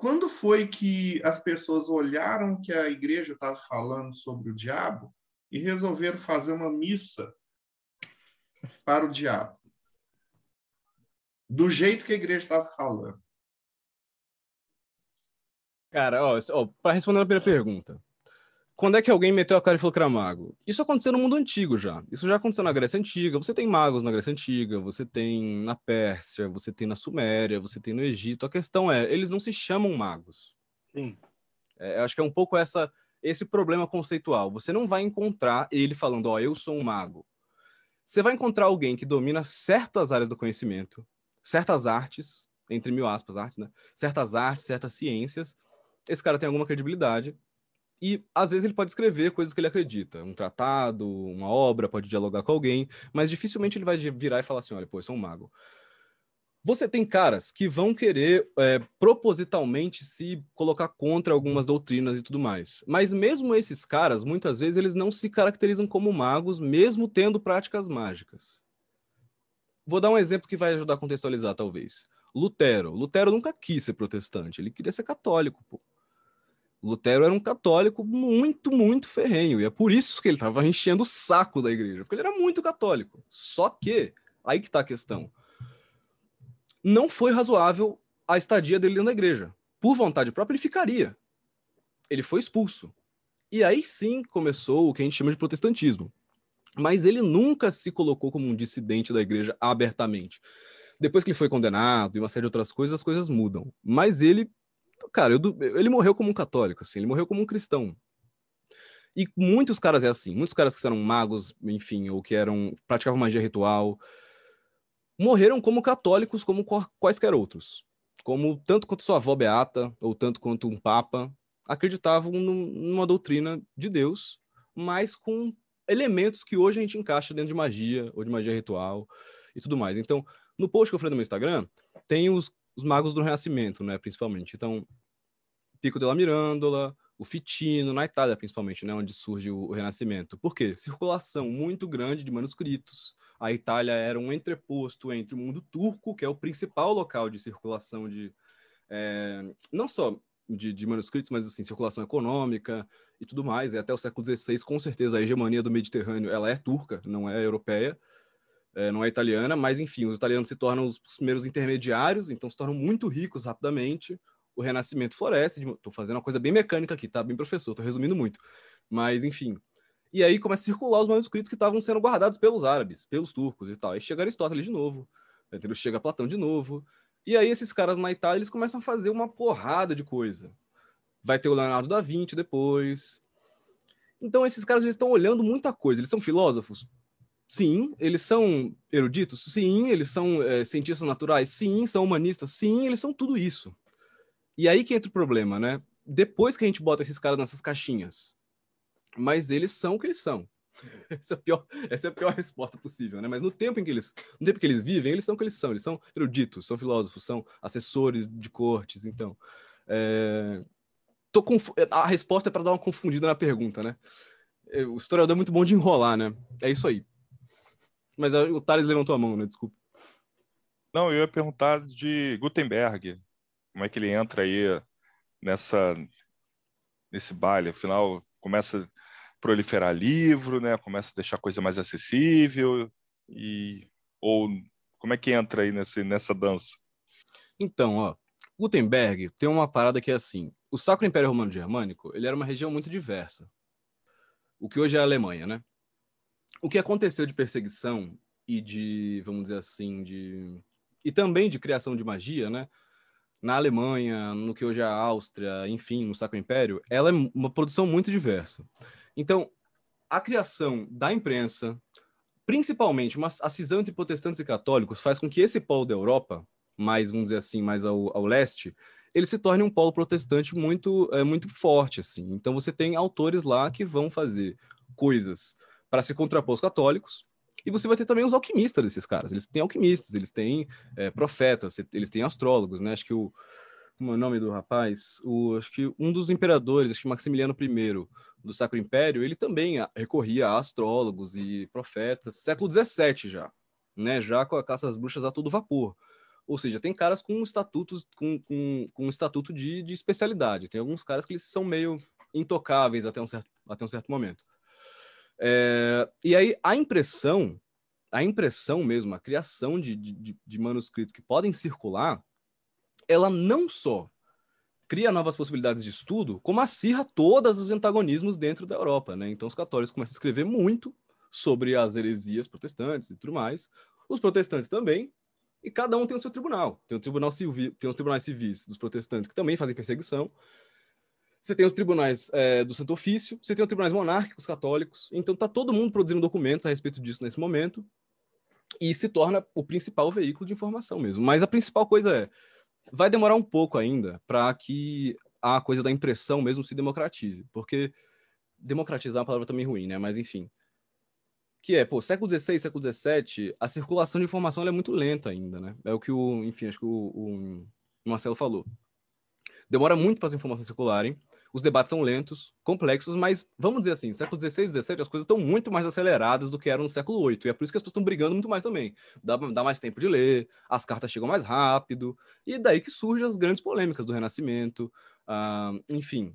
Quando foi que as pessoas olharam que a igreja estava falando sobre o diabo e resolveram fazer uma missa para o diabo? Do jeito que a igreja estava falando. Cara, ó, ó para responder a primeira pergunta, quando é que alguém meteu a cara e falou que era mago? Isso aconteceu no mundo antigo já. Isso já aconteceu na Grécia Antiga. Você tem magos na Grécia Antiga, você tem na Pérsia, você tem na Suméria, você tem no Egito. A questão é, eles não se chamam magos. Sim. É, acho que é um pouco essa, esse problema conceitual. Você não vai encontrar ele falando, ó, oh, eu sou um mago. você vai encontrar alguém que domina certas áreas do conhecimento, certas artes, entre mil aspas, artes, né? Certas artes, certas ciências. Esse cara tem alguma credibilidade. E às vezes ele pode escrever coisas que ele acredita, um tratado, uma obra, pode dialogar com alguém, mas dificilmente ele vai virar e falar assim: olha, pô, eu sou um mago. Você tem caras que vão querer é, propositalmente se colocar contra algumas doutrinas e tudo mais. Mas mesmo esses caras, muitas vezes, eles não se caracterizam como magos, mesmo tendo práticas mágicas. Vou dar um exemplo que vai ajudar a contextualizar, talvez. Lutero. Lutero nunca quis ser protestante, ele queria ser católico, pô. Lutero era um católico muito, muito ferrenho, e é por isso que ele estava enchendo o saco da igreja, porque ele era muito católico. Só que, aí que está a questão não foi razoável a estadia dele da igreja. Por vontade própria, ele ficaria. Ele foi expulso. E aí sim começou o que a gente chama de protestantismo. Mas ele nunca se colocou como um dissidente da igreja abertamente. Depois que ele foi condenado e uma série de outras coisas, as coisas mudam. Mas ele, cara, eu, ele morreu como um católico, assim, ele morreu como um cristão. E muitos caras é assim, muitos caras que eram magos, enfim, ou que eram praticavam magia ritual, morreram como católicos, como quaisquer outros. Como tanto quanto sua avó beata, ou tanto quanto um papa, acreditavam numa doutrina de Deus, mas com elementos que hoje a gente encaixa dentro de magia, ou de magia ritual e tudo mais. Então, no post que eu falei no meu Instagram, tem os, os magos do Renascimento, né, principalmente. Então, Pico della Mirandola, o Fitino, na Itália principalmente, né, onde surge o, o Renascimento. Por quê? Circulação muito grande de manuscritos, a Itália era um entreposto entre o mundo turco, que é o principal local de circulação de é, não só de, de, manuscritos, mas assim circulação econômica e tudo mais. E até o século XVI, com certeza, a hegemonia do Mediterrâneo ela é turca, não é europeia, é, não é italiana. Mas enfim, os italianos se tornam os primeiros intermediários, então se tornam muito ricos rapidamente. O Renascimento floresce. Estou fazendo uma coisa bem mecânica aqui, tá? Bem professor, estou resumindo muito. Mas enfim, e aí começa a circular os manuscritos que estavam sendo guardados pelos árabes, pelos turcos e tal. Aí chega Aristóteles de novo, entendeu? chega Platão de novo. E aí esses caras na Itália, eles começam a fazer uma porrada de coisa. Vai ter o Leonardo da Vinci depois. Então esses caras eles estão olhando muita coisa. Eles são filósofos? Sim. Eles são eruditos? Sim. Eles são é, cientistas naturais? Sim. São humanistas? Sim. Eles são tudo isso. E aí que entra o problema, né? Depois que a gente bota esses caras nessas caixinhas, mas eles são o que eles são. Essa é, a pior, essa é a pior resposta possível, né? Mas no tempo em que eles, no tempo que eles vivem, eles são o que eles são. Eles são eruditos, são filósofos, são assessores de cortes. Então, é... Tô conf... a resposta é para dar uma confundida na pergunta, né? É, o historiador é muito bom de enrolar, né? É isso aí. Mas o Thales levantou a mão, né? Desculpa. Não, eu ia perguntar de Gutenberg. Como é que ele entra aí nessa nesse baile? Afinal, começa proliferar livro, né? Começa a deixar a coisa mais acessível e ou como é que entra aí nesse, nessa dança? Então, ó, Gutenberg tem uma parada que é assim: o Sacro Império Romano Germânico ele era uma região muito diversa, o que hoje é a Alemanha, né? O que aconteceu de perseguição e de, vamos dizer assim, de e também de criação de magia, né? Na Alemanha, no que hoje é a Áustria, enfim, no Sacro Império, ela é uma produção muito diversa. Então, a criação da imprensa, principalmente uma, a cisão entre protestantes e católicos, faz com que esse polo da Europa, mais, vamos dizer assim, mais ao, ao leste, ele se torne um polo protestante muito, é, muito forte, assim. Então, você tem autores lá que vão fazer coisas para se contrapor aos católicos, e você vai ter também os alquimistas desses caras. Eles têm alquimistas, eles têm é, profetas, eles têm astrólogos, né? Acho que o, como é o nome do rapaz? O, acho que um dos imperadores, acho que Maximiliano I do Sacro Império, ele também recorria a astrólogos e profetas, século XVII já, né? Já com a caça às bruxas a todo vapor. Ou seja, tem caras com estatutos, com, com, com um estatuto de, de especialidade. Tem alguns caras que eles são meio intocáveis até um certo, até um certo momento. É, e aí a impressão, a impressão mesmo, a criação de, de, de manuscritos que podem circular, ela não só cria novas possibilidades de estudo, como acirra todos os antagonismos dentro da Europa, né? Então os católicos começam a escrever muito sobre as heresias protestantes e tudo mais, os protestantes também, e cada um tem o seu tribunal. Tem o tribunal civil, tem os tribunais civis dos protestantes que também fazem perseguição. Você tem os tribunais é, do Santo Ofício, você tem os tribunais monárquicos católicos. Então tá todo mundo produzindo documentos a respeito disso nesse momento. e se torna o principal veículo de informação mesmo. Mas a principal coisa é, vai demorar um pouco ainda para que a coisa da impressão mesmo se democratize, porque democratizar é uma palavra também ruim, né? Mas enfim, que é, pô, século XVI, século XVII, a circulação de informação é muito lenta ainda, né? É o que o, enfim, acho que o, o Marcelo falou. Demora muito para as informações circularem, os debates são lentos, complexos, mas vamos dizer assim, século XVI XVII as coisas estão muito mais aceleradas do que eram no século VIII, e é por isso que as pessoas estão brigando muito mais também. Dá, dá mais tempo de ler, as cartas chegam mais rápido, e daí que surgem as grandes polêmicas do Renascimento, uh, enfim,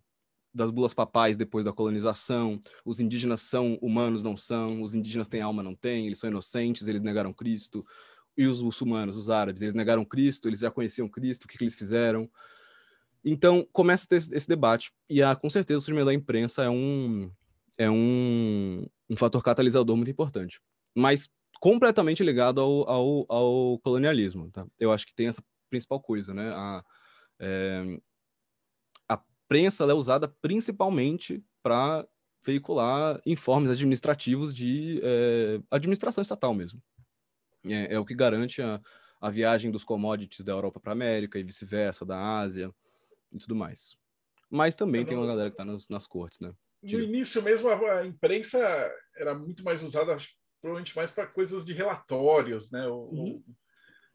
das bulas papais depois da colonização, os indígenas são humanos, não são, os indígenas têm alma, não têm, eles são inocentes, eles negaram Cristo, e os muçulmanos, os árabes, eles negaram Cristo, eles já conheciam Cristo, o que, que eles fizeram? Então, começa a ter esse, debate, e a, com certeza o surgimento da imprensa é um, é um, um fator catalisador muito importante, mas completamente ligado ao, ao, ao colonialismo. Tá? Eu acho que tem essa principal coisa, né? A, é, a prensa é usada principalmente para veicular informes administrativos de é, administração estatal mesmo. É, é, o que garante a, a viagem dos commodities da Europa para a América e vice-versa, da Ásia e tudo mais. Mas também não... tem uma galera que está nas, nas cortes, né? No início mesmo, a, imprensa era muito mais usada, provavelmente mais para coisas de relatórios, né? O, uhum.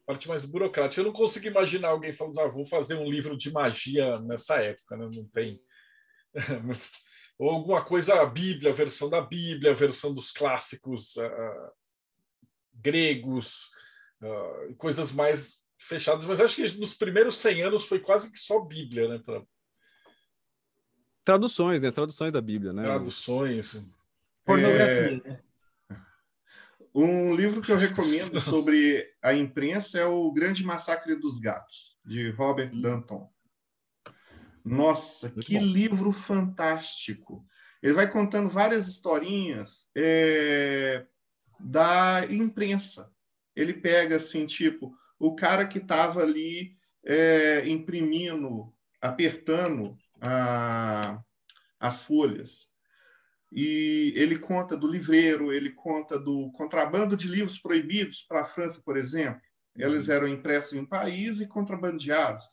parte mais burocrática. Eu não consigo imaginar alguém falando, ah, vou fazer um livro de magia nessa época, né? Não tem. Ou alguma coisa, a Bíblia, a versão da Bíblia, a versão dos clássicos uh, gregos, uh, coisas mais fechadas, mas acho que nos primeiros 100 anos foi quase que só Bíblia, né? Pra... Traduções, né? As traduções da Bíblia, né? Traduções. Pornografia. É... Um livro que eu recomendo sobre a imprensa é O Grande Massacre dos Gatos, de Robert hum. Danton. Nossa, Muito que bom. livro fantástico! Ele vai contando várias historinhas é, da imprensa. Ele pega assim, tipo, o cara que estava ali é, imprimindo, apertando a, as folhas. E ele conta do livreiro, ele conta do contrabando de livros proibidos para a França, por exemplo. Eles uhum. eram impressos em um país e contrabandeados.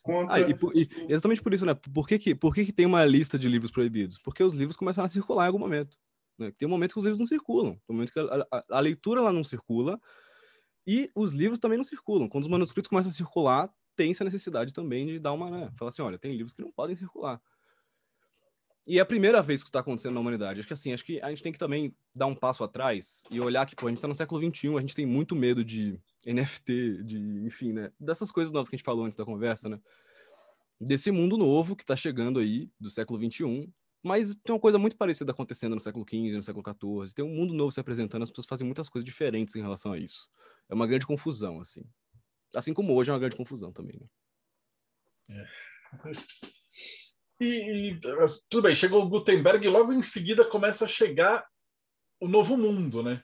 Conta... Ah, e, e, exatamente por isso, né? Por que, que, por que, que tem uma lista de livros proibidos? Porque os livros começaram a circular em algum momento. Né? Tem um momento que os livros não circulam. Tem um momento que a, a, a leitura lá não circula, e os livros também não circulam. Quando os manuscritos começam a circular, tem essa necessidade também de dar uma, né? Falar assim, olha, tem livros que não podem circular. E é a primeira vez que isso está acontecendo na humanidade. Acho que assim, acho que a gente tem que também dar um passo atrás e olhar que, pô, a gente está no século XXI, a gente tem muito medo de NFT, de, enfim, né? Dessas coisas novas que a gente falou antes da conversa, né? Desse mundo novo que está chegando aí, do século XXI, mas tem uma coisa muito parecida acontecendo no século XV, no século XIV. Tem um mundo novo se apresentando, as pessoas fazem muitas coisas diferentes em relação a isso. É uma grande confusão, assim. Assim como hoje é uma grande confusão também. Né? É. E, e, tudo bem, chegou Gutenberg e logo em seguida começa a chegar o novo mundo, né?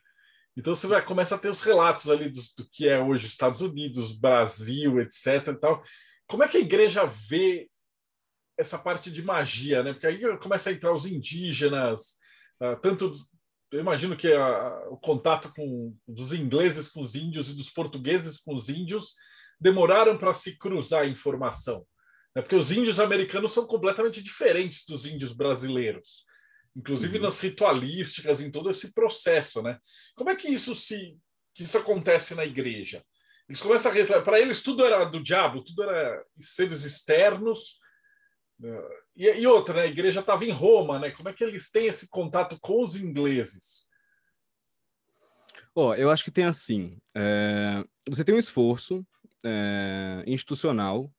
Então você vai começa a ter os relatos ali do, do que é hoje Estados Unidos, Brasil, etc. E tal. Como é que a igreja vê essa parte de magia, né? Porque aí começa a entrar os indígenas, uh, tanto eu imagino que a, o contato com dos ingleses com os índios e dos portugueses com os índios demoraram para se cruzar a informação, né? porque os índios americanos são completamente diferentes dos índios brasileiros, inclusive uhum. nas ritualísticas, em todo esse processo, né? Como é que isso se que isso acontece na igreja? Eles começam a para eles tudo era do diabo, tudo era seres externos e, e outra, né? a igreja estava em Roma, né? Como é que eles têm esse contato com os ingleses? Oh, eu acho que tem assim: é... você tem um esforço é... institucional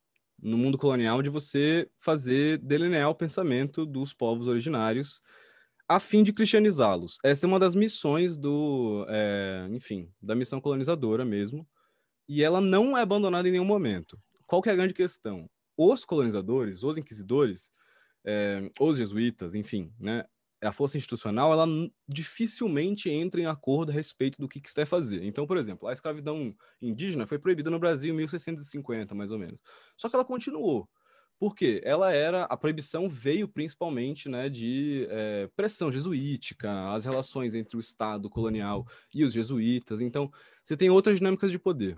no mundo colonial de você fazer delinear o pensamento dos povos originários a fim de cristianizá-los. Essa é uma das missões do, é... enfim, da missão colonizadora mesmo, e ela não é abandonada em nenhum momento. Qual que é a grande questão? Os colonizadores, os inquisidores, é, os jesuítas, enfim, né, a força institucional, ela dificilmente entra em acordo a respeito do que quiser fazer. Então, por exemplo, a escravidão indígena foi proibida no Brasil em 1650, mais ou menos. Só que ela continuou. Por quê? Ela era, a proibição veio principalmente né, de é, pressão jesuítica, as relações entre o Estado colonial e os jesuítas. Então, você tem outras dinâmicas de poder.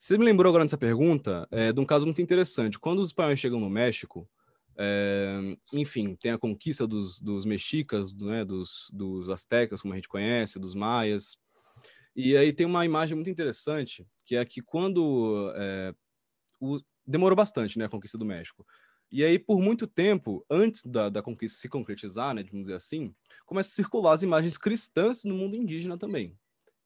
Você me lembrou agora nessa pergunta é, de um caso muito interessante. Quando os espanhóis chegam no México, é, enfim, tem a conquista dos, dos mexicas, né, dos, dos astecas, como a gente conhece, dos maias. E aí tem uma imagem muito interessante, que é que quando é, o, demorou bastante, né, a conquista do México. E aí, por muito tempo, antes da, da conquista se concretizar, né, vamos dizer assim, começa a circular as imagens cristãs no mundo indígena também.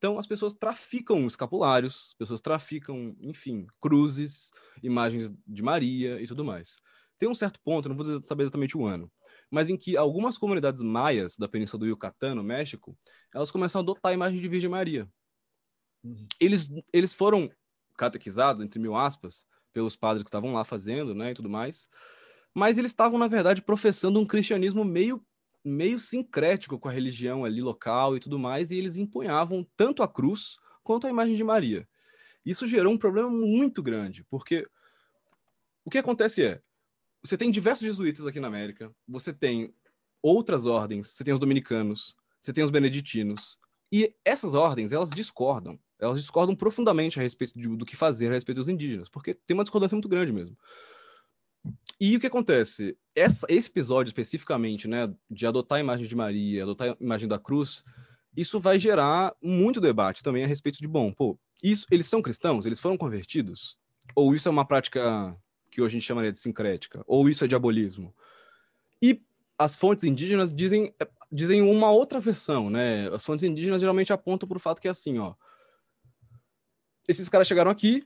Então, as pessoas traficam escapulários, as pessoas traficam, enfim, cruzes, imagens de Maria e tudo mais. Tem um certo ponto, não vou saber exatamente o ano, mas em que algumas comunidades maias da península do Yucatán, no México, elas começam a adotar a imagem de Virgem Maria. Uhum. Eles, eles foram catequizados, entre mil aspas, pelos padres que estavam lá fazendo, né, e tudo mais. Mas eles estavam, na verdade, professando um cristianismo meio meio sincrético com a religião ali local e tudo mais, e eles empunhavam tanto a cruz quanto a imagem de Maria. Isso gerou um problema muito grande, porque o que acontece é, você tem diversos jesuítas aqui na América, você tem outras ordens, você tem os dominicanos, você tem os beneditinos, e essas ordens, elas discordam elas discordam profundamente a respeito de, do que fazer a respeito dos indígenas, porque tem uma discordância muito grande mesmo. E o que acontece? Essa, esse episódio especificamente, né, de adotar a imagem de Maria, adotar a imagem da cruz, isso vai gerar muito debate também a respeito de, bom, pô, isso, eles são cristãos? Eles foram convertidos? Ou isso é uma prática que hoje a gente chamaria de sincrética? Ou isso é diabolismo? E as fontes indígenas dizem, dizem uma outra versão, né? As fontes indígenas geralmente apontam para o fato que é assim, ó, esses caras chegaram aqui,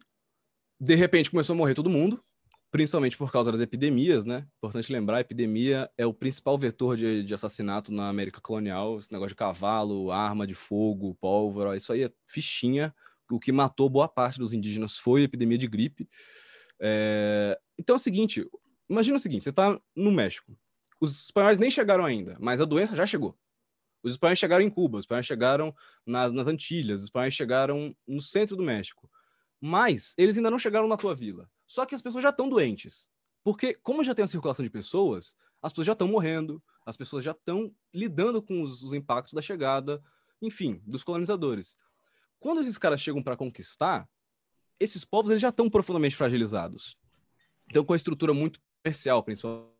de repente começou a morrer todo mundo, principalmente por causa das epidemias, né? Importante lembrar, a epidemia é o principal vetor de, de assassinato na América colonial, esse negócio de cavalo, arma de fogo, pólvora, isso aí é fichinha. O que matou boa parte dos indígenas foi a epidemia de gripe. É... Então é o seguinte, imagina o seguinte, você está no México, os espanhóis nem chegaram ainda, mas a doença já chegou. Os espanhóis chegaram em Cuba, os espanhóis chegaram nas, nas Antilhas, os espanhóis chegaram no centro do México. Mas eles ainda não chegaram na tua vila. Só que as pessoas já estão doentes. Porque, como já tem a circulação de pessoas, as pessoas já estão morrendo, as pessoas já estão lidando com os, os impactos da chegada, enfim, dos colonizadores. Quando esses caras chegam para conquistar, esses povos eles já estão profundamente fragilizados. Então, com a estrutura muito comercial, principalmente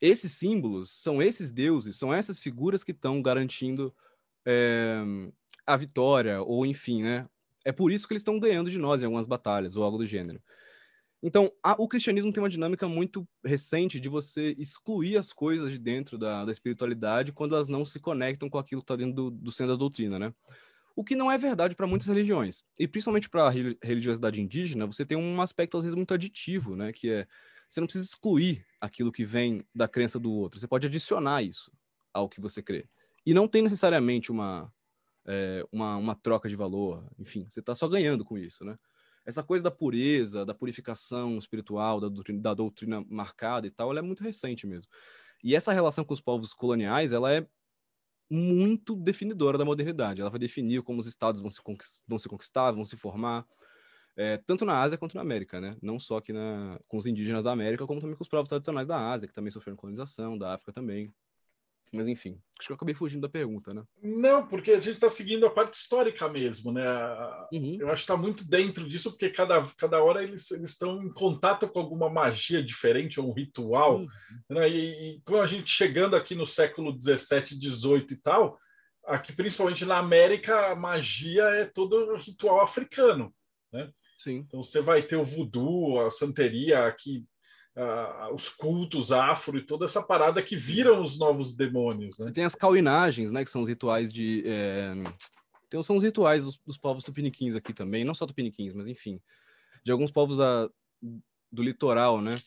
esses símbolos são esses deuses, são essas figuras que estão garantindo é, a vitória, ou enfim, né? É por isso que eles estão ganhando de nós em algumas batalhas, ou algo do gênero. Então, a, o cristianismo tem uma dinâmica muito recente de você excluir as coisas de dentro da, da espiritualidade quando elas não se conectam com aquilo que está dentro do, do centro da doutrina, né? O que não é verdade para muitas religiões. E principalmente para a religiosidade indígena, você tem um aspecto, às vezes, muito aditivo, né? Que é você não precisa excluir aquilo que vem da crença do outro. Você pode adicionar isso ao que você crê. E não tem necessariamente uma, é, uma, uma troca de valor. Enfim, você está só ganhando com isso, né? Essa coisa da pureza, da purificação espiritual, da doutrina, da doutrina marcada e tal, ela é muito recente mesmo. E essa relação com os povos coloniais, ela é muito definidora da modernidade. Ela vai definir como os estados vão se, vão se conquistar, vão se formar, é, tanto na Ásia quanto na América, né? Não só aqui na, com os indígenas da América, como também com os povos tradicionais da Ásia, que também sofreram colonização, da África também. Mas enfim, acho que eu acabei fugindo da pergunta, né? Não, porque a gente está seguindo a parte histórica mesmo, né? Uhum. Eu acho que está muito dentro disso, porque cada, cada hora eles estão em contato com alguma magia diferente, ou um ritual. Uhum. Né? E, e com a gente chegando aqui no século 17, 18 e tal, aqui principalmente na América, a magia é todo ritual africano, né? Sim. Então você vai ter o voodoo, a santeria, aqui, uh, os cultos afro e toda essa parada que viram os novos demônios. Né? Você tem as cauinagens, né? Que são os rituais de. É... Então, são os rituais dos, dos povos tupiniquins aqui também, não só tupiniquins, mas enfim, de alguns povos da, do litoral, né?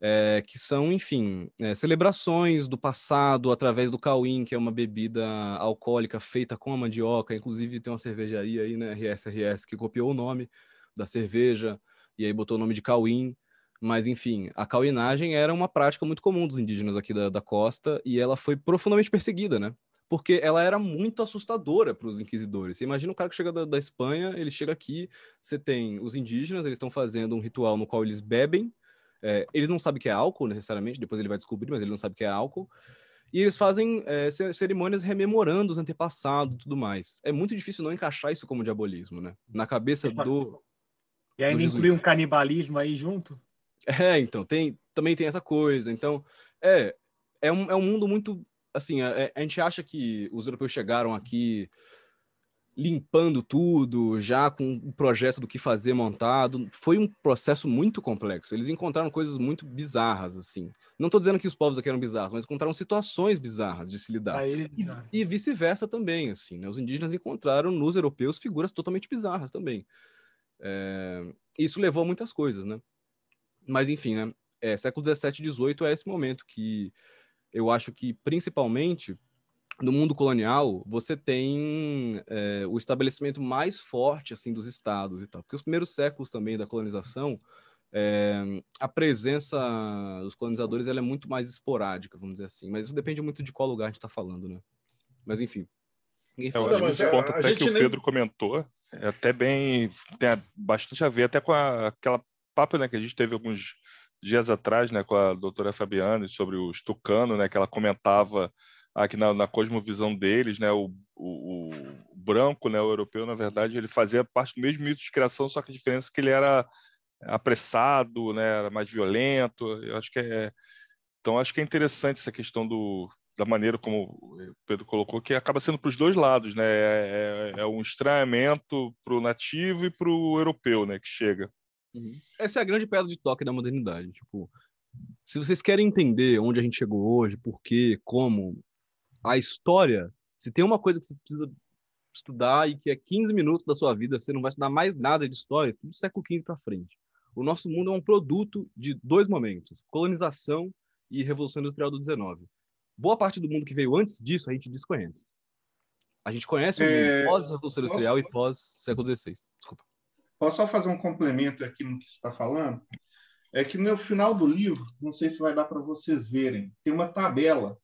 É, que são, enfim, é, celebrações do passado através do cauim, que é uma bebida alcoólica feita com a mandioca. Inclusive, tem uma cervejaria aí, né, RSRS, que copiou o nome da cerveja, e aí botou o nome de Cauim. Mas, enfim, a cauinagem era uma prática muito comum dos indígenas aqui da, da costa e ela foi profundamente perseguida, né? porque ela era muito assustadora para os inquisidores. Você imagina um cara que chega da, da, Espanha, ele chega aqui, você tem os indígenas, eles estão fazendo um ritual no qual eles bebem, é, eles não sabem que é álcool necessariamente, depois ele vai descobrir, mas ele não sabe que é álcool, e eles fazem é, cerimônias rememorando os antepassados e tudo mais. É muito difícil não encaixar isso como diabolismo, né? Na cabeça do. E ainda inclui um canibalismo aí junto? É, então, tem, também tem essa coisa. Então, é, é um, é um mundo muito. Assim, a, é, a gente acha que os europeus chegaram aqui limpando tudo, já com um projeto do que fazer montado. Foi um processo muito complexo. Eles encontraram coisas muito bizarras, assim. Não estou dizendo que os povos aqui eram bizarros, mas encontraram situações bizarras de se lidar. e, e vice-versa também, assim. Né? Os indígenas encontraram nos europeus figuras totalmente bizarras também. É... Isso levou a muitas coisas, né? Mas, enfim, né? É, século XVII e XVIII é esse momento que eu acho que, principalmente, no mundo colonial, você tem é, o estabelecimento mais forte assim dos estados e tal, porque os primeiros séculos também da colonização, é, a presença dos colonizadores ela é muito mais esporádica, vamos dizer assim, mas isso depende muito de qual lugar a gente está falando, né? Mas enfim. enfim eu acho que esse ponto até que o Pedro nem... comentou é até bem tem bastante a ver até com a, aquela papo né, que a gente teve alguns dias atrás, né, com a doutora Fabiane sobre o Stucano, né, que ela comentava aqui na, na cosmovisão deles, né, o, o, o, branco, né, o europeu, na verdade, ele fazia parte do mesmo mito de criação, só que a diferença é que ele era apressado, né, era mais violento. Eu acho que é então acho que é interessante essa questão do da maneira como o Pedro colocou, que acaba sendo para os dois lados, né? É, é, é um estranhamento para o nativo e para o europeu, né? Que chega. Uhum. Essa é a grande pedra de toque da modernidade. Tipo, se vocês querem entender onde a gente chegou hoje, por quê, como, a história, se tem uma coisa que você precisa estudar e que é 15 minutos da sua vida, você não vai estudar mais nada de história, tudo do século XV para frente. O nosso mundo é um produto de dois momentos: colonização e revolução industrial do 19. Boa parte do mundo que veio antes disso a gente desconhece. A gente conhece o é... pós-revolução industrial Posso... e pós-século XVI. Desculpa. Posso só fazer um complemento aqui no que você está falando? É que no final do livro, não sei se vai dar para vocês verem, tem uma tabela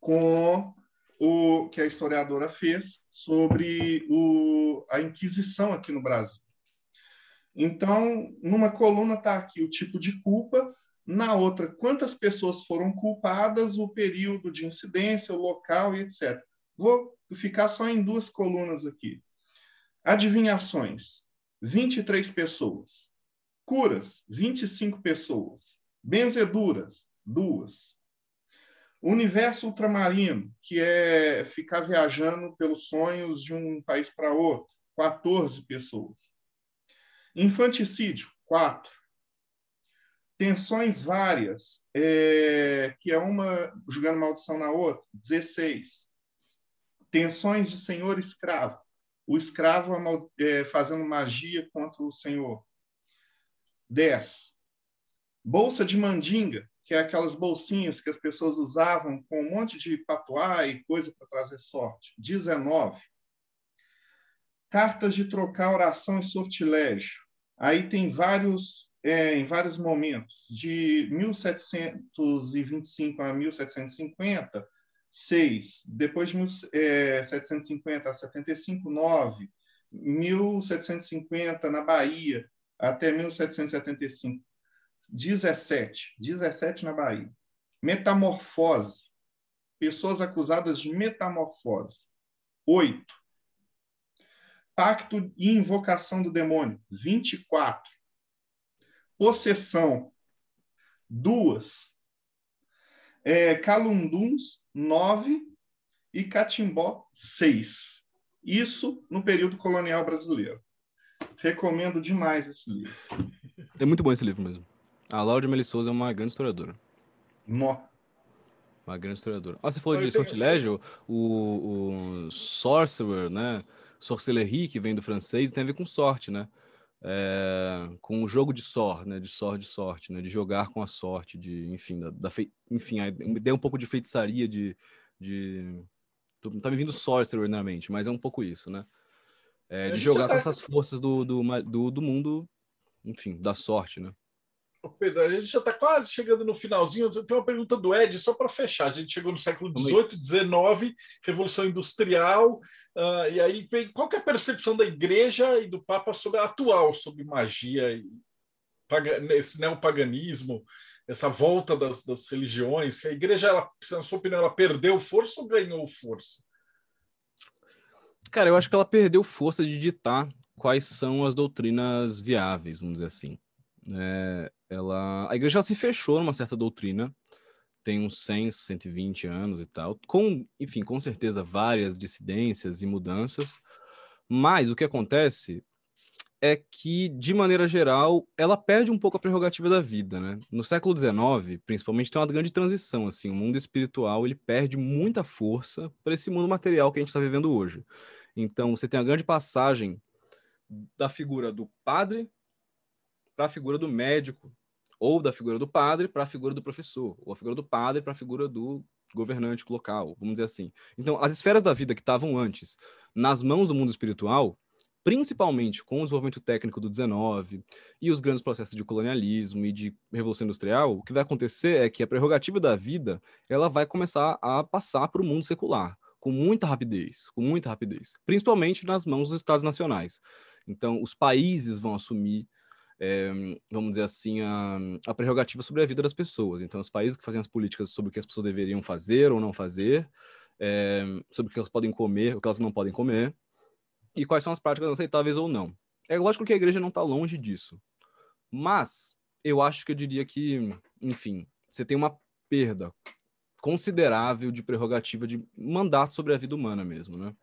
com o que a historiadora fez sobre o, a Inquisição aqui no Brasil. Então, numa coluna está aqui o tipo de culpa, na outra, quantas pessoas foram culpadas, o período de incidência, o local e etc. Vou ficar só em duas colunas aqui. Adivinhações: 23 pessoas. Curas: 25 pessoas. Benzeduras: duas. Universo ultramarino, que é ficar viajando pelos sonhos de um país para outro, 14 pessoas. Infanticídio, 4. Tensões várias, é, que é uma jogando maldição na outra, 16. Tensões de senhor escravo. O escravo é, fazendo magia contra o senhor. 10. Bolsa de mandinga, que é aquelas bolsinhas que as pessoas usavam com um monte de patuá e coisa para trazer sorte. 19. Cartas de trocar oração e sortilégio. Aí tem vários, é, em vários momentos, de 1725 a 1750, 6. Depois de 1750 é, a 75, 9. 1750 na Bahia até 1775, 17. 17 na Bahia. Metamorfose. Pessoas acusadas de metamorfose. 8. Pacto e invocação do demônio. 24. Possessão. Duas. É, calunduns, 9. E catimbó, 6. Isso no período colonial brasileiro. Recomendo demais esse livro. É muito bom esse livro mesmo. A Laura Meli Souza é uma grande historiadora. Nó. Uma grande historiadora. Ah, você falou de sortilégio, o, o sorcerer, né? Sorcellerie, que vem do francês, tem a ver com sorte, né? É, com o jogo de sorte, né? De sorte, de sorte, né? De jogar com a sorte, de, enfim, da, da fe... enfim, me deu um pouco de feitiçaria, de, de... tá me vindo sorcerer na mente, mas é um pouco isso, né? É, de jogar tá... com essas forças do, do, do, do mundo, enfim, da sorte, né? Pedro, a gente já está quase chegando no finalzinho. Tem uma pergunta do Ed, só para fechar. A gente chegou no século XVIII, XIX, Revolução Industrial. Uh, e aí, qual é a percepção da igreja e do Papa sobre a atual, sobre magia e esse neopaganismo, essa volta das, das religiões? A igreja, ela, na sua opinião, ela perdeu força ou ganhou força? Cara, eu acho que ela perdeu força de ditar quais são as doutrinas viáveis, vamos dizer assim. É, ela, a igreja se fechou numa certa doutrina, tem uns 100, 120 anos e tal, com, enfim, com certeza várias dissidências e mudanças, mas o que acontece é que, de maneira geral, ela perde um pouco a prerrogativa da vida, né? No século XIX, principalmente, tem uma grande transição, assim, o mundo espiritual, ele perde muita força para esse mundo material que a gente está vivendo hoje. Então, você tem a grande passagem da figura do padre para a figura do médico, ou da figura do padre para a figura do professor, ou a figura do padre para a figura do governante local, vamos dizer assim. Então, as esferas da vida que estavam antes nas mãos do mundo espiritual, principalmente com o desenvolvimento técnico do 19 e os grandes processos de colonialismo e de revolução industrial, o que vai acontecer é que a prerrogativa da vida, ela vai começar a passar para o mundo secular, com muita rapidez, com muita rapidez, principalmente nas mãos dos estados nacionais. Então, os países vão assumir é, vamos dizer assim, a, a, prerrogativa sobre a vida das pessoas. Então, os países que fazem as políticas sobre o que as pessoas deveriam fazer ou não fazer, é, sobre o que elas podem comer, o que elas não podem comer, e quais são as práticas aceitáveis ou não. É lógico que a igreja não está longe disso, mas eu acho que eu diria que, enfim, você tem uma perda considerável de prerrogativa de mandato sobre a vida humana mesmo, né?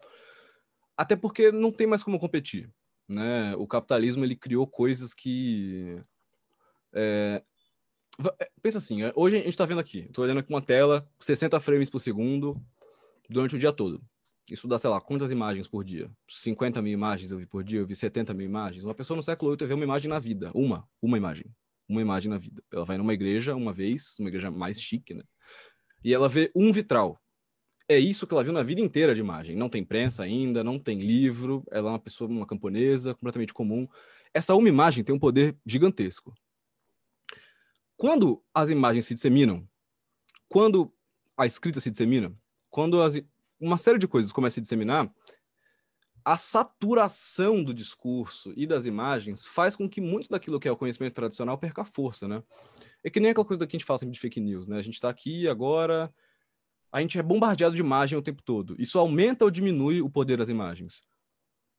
Até porque não tem mais como competir né? O capitalismo ele criou coisas que é... é pensa assim, é, hoje a gente está vendo aqui, estou olhando aqui uma tela, 60 frames por segundo durante o dia todo. Isso dá, sei lá, quantas imagens por dia? 50 mil imagens eu vi por dia, eu vi 70 mil imagens. Uma pessoa no século VIII vê uma imagem na vida. Uma, uma imagem. Uma imagem na vida. Ela vai numa igreja uma vez, uma igreja mais chique, né? E ela vê um vitral é isso que ela viu na vida inteira de imagem. Não tem prensa ainda, não tem livro, ela é uma pessoa, uma camponesa, completamente comum. Essa uma imagem tem um poder gigantesco. Quando as imagens se disseminam, quando a escrita se dissemina, quando as, uma série de coisas começa a se disseminar, a saturação do discurso e das imagens faz com que muito daquilo que é o conhecimento tradicional perca força, né? É que nem aquela coisa que a gente fala sempre de fake news, né? A gente está aqui agora, a gente é bombardeado de imagem o tempo todo. Isso aumenta ou diminui o poder das imagens?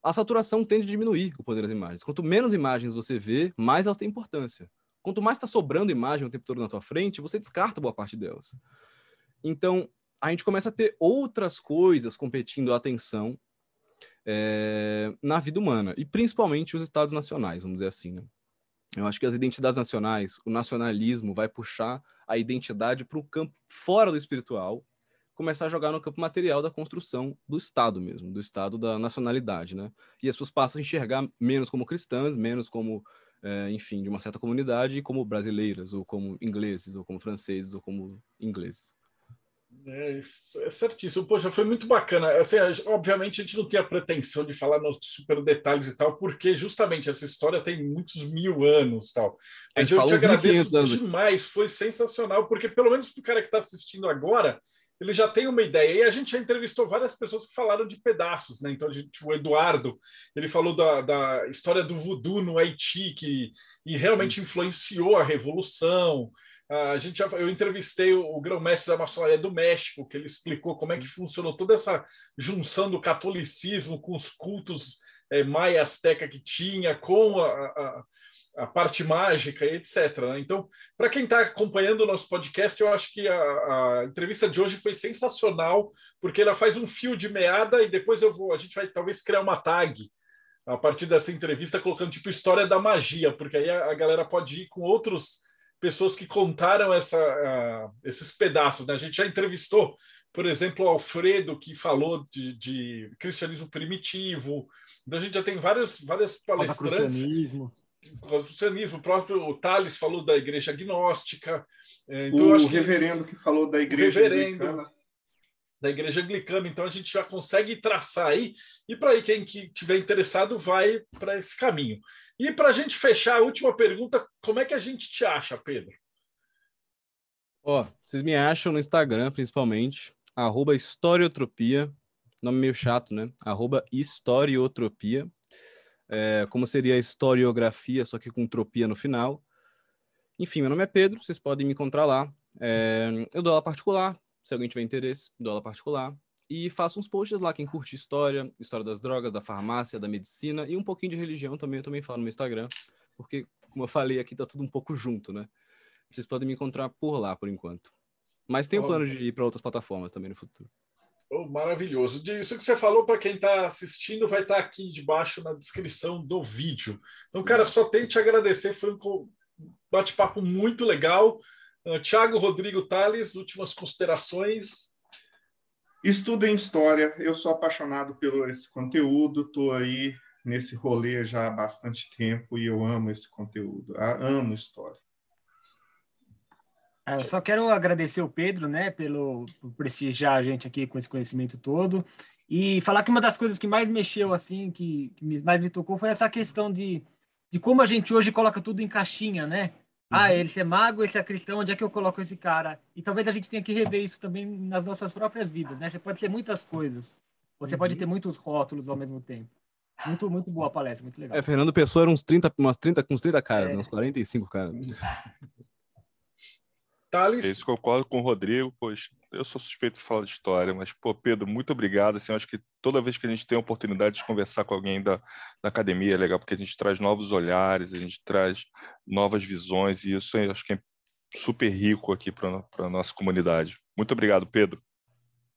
A saturação tende a diminuir o poder das imagens. Quanto menos imagens você vê, mais elas têm importância. Quanto mais está sobrando imagem o tempo todo na tua frente, você descarta boa parte delas. Então, a gente começa a ter outras coisas competindo a atenção é, na vida humana, e principalmente os estados nacionais, vamos dizer assim. Né? Eu acho que as identidades nacionais, o nacionalismo vai puxar a identidade para o campo fora do espiritual, começar a jogar no campo material da construção do Estado mesmo, do Estado da nacionalidade, né? E as pessoas passam a enxergar menos como cristãs, menos como, é, enfim, de uma certa comunidade, como brasileiras, ou como ingleses, ou como franceses, ou como ingleses. É, é certíssimo. Poxa, foi muito bacana. Assim, obviamente, a gente não tem a pretensão de falar nos super detalhes e tal, porque justamente essa história tem muitos mil anos tal. Mas eu te agradeço demais, foi sensacional, porque pelo menos para o cara que está assistindo agora, ele já tem uma ideia. E a gente já entrevistou várias pessoas que falaram de pedaços, né? Então, gente, o Eduardo, ele falou da, da história do voodoo no Haiti, que e realmente influenciou a Revolução. A gente já, eu entrevistei o, grão-mestre da maçonaria do México, que ele explicou como é que funcionou toda essa junção do catolicismo com os cultos é, maia azteca que tinha, com a, a a parte mágica e etc. Né? Então, para quem está acompanhando o nosso podcast, eu acho que a, a, entrevista de hoje foi sensacional, porque ela faz um fio de meada e depois eu vou, a gente vai talvez criar uma tag a partir dessa entrevista, colocando tipo história da magia, porque aí a, a galera pode ir com outras pessoas que contaram essa, uh, esses pedaços. Né? A gente já entrevistou, por exemplo, o Alfredo, que falou de, de cristianismo primitivo. Então a gente já tem várias, várias palestrantes confucionismo, o próprio Tales falou da igreja agnóstica. É, então, o reverendo que... que... falou da igreja reverendo, da Igreja Anglicana. Então a gente já consegue traçar aí. E para aí quem que tiver interessado vai para esse caminho. E para a gente fechar a última pergunta, como é que a gente te acha, Pedro? Ó, vocês me acham no Instagram, principalmente, arroba historiotropia, nome meio chato, né? Arroba historiotropia, é, como seria a historiografia, só que com tropia no final. Enfim, meu nome é Pedro, vocês podem me encontrar lá. É, eu dou aula particular, se alguém tiver interesse, dou aula particular. E faço uns posts lá, quem curte história, história das drogas, da farmácia, da medicina e um pouquinho de religião também, eu também falo no meu Instagram, porque, como eu falei aqui, tá tudo um pouco junto, né? Vocês podem me encontrar por lá, por enquanto. Mas tem o plano de ir para outras plataformas também no futuro. Oh, maravilhoso. Isso que você falou para quem está assistindo vai estar tá aqui debaixo na descrição do vídeo. Então, cara, só tenho te agradecer. Foi um bate-papo muito legal. Uh, Tiago Rodrigo Tales, últimas considerações. Estudem história. Eu sou apaixonado pelo esse conteúdo. Estou aí nesse rolê já há bastante tempo e eu amo esse conteúdo. Ah, amo história. É, eu só quero agradecer o Pedro, né, pelo por prestigiar a gente aqui com esse conhecimento todo e falar que uma das coisas que mais mexeu assim, que, que mais me tocou foi essa questão de, de como a gente hoje coloca tudo em caixinha, né? Ah, uhum. esse é mago, esse é cristão, onde é que eu coloco esse cara? E talvez a gente tenha que rever isso também nas nossas próprias vidas, né? Você pode ser muitas coisas, você uhum. pode ter muitos rótulos ao mesmo tempo. Muito, muito boa a palestra, muito legal. É, Fernando Pessoa era uns 30, umas 30, uns 30 caras, é. Né? uns 45 caras. Thales. Eu concordo com o Rodrigo, pois eu sou suspeito de falar de história, mas, pô, Pedro, muito obrigado. Assim, eu acho que toda vez que a gente tem a oportunidade de conversar com alguém da, da academia é legal, porque a gente traz novos olhares, a gente traz novas visões, e isso eu acho que é super rico aqui para a nossa comunidade. Muito obrigado, Pedro.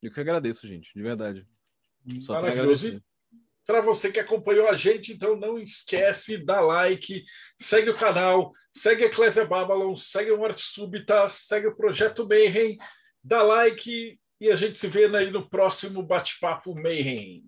Eu que agradeço, gente, de verdade. Só Maravilhoso. Para você que acompanhou a gente, então não esquece, dá like, segue o canal, segue a Eclésia Babylon, segue o Morte Súbita, segue o Projeto Mayhem, dá like e a gente se vê aí no próximo Bate-Papo Mayhem.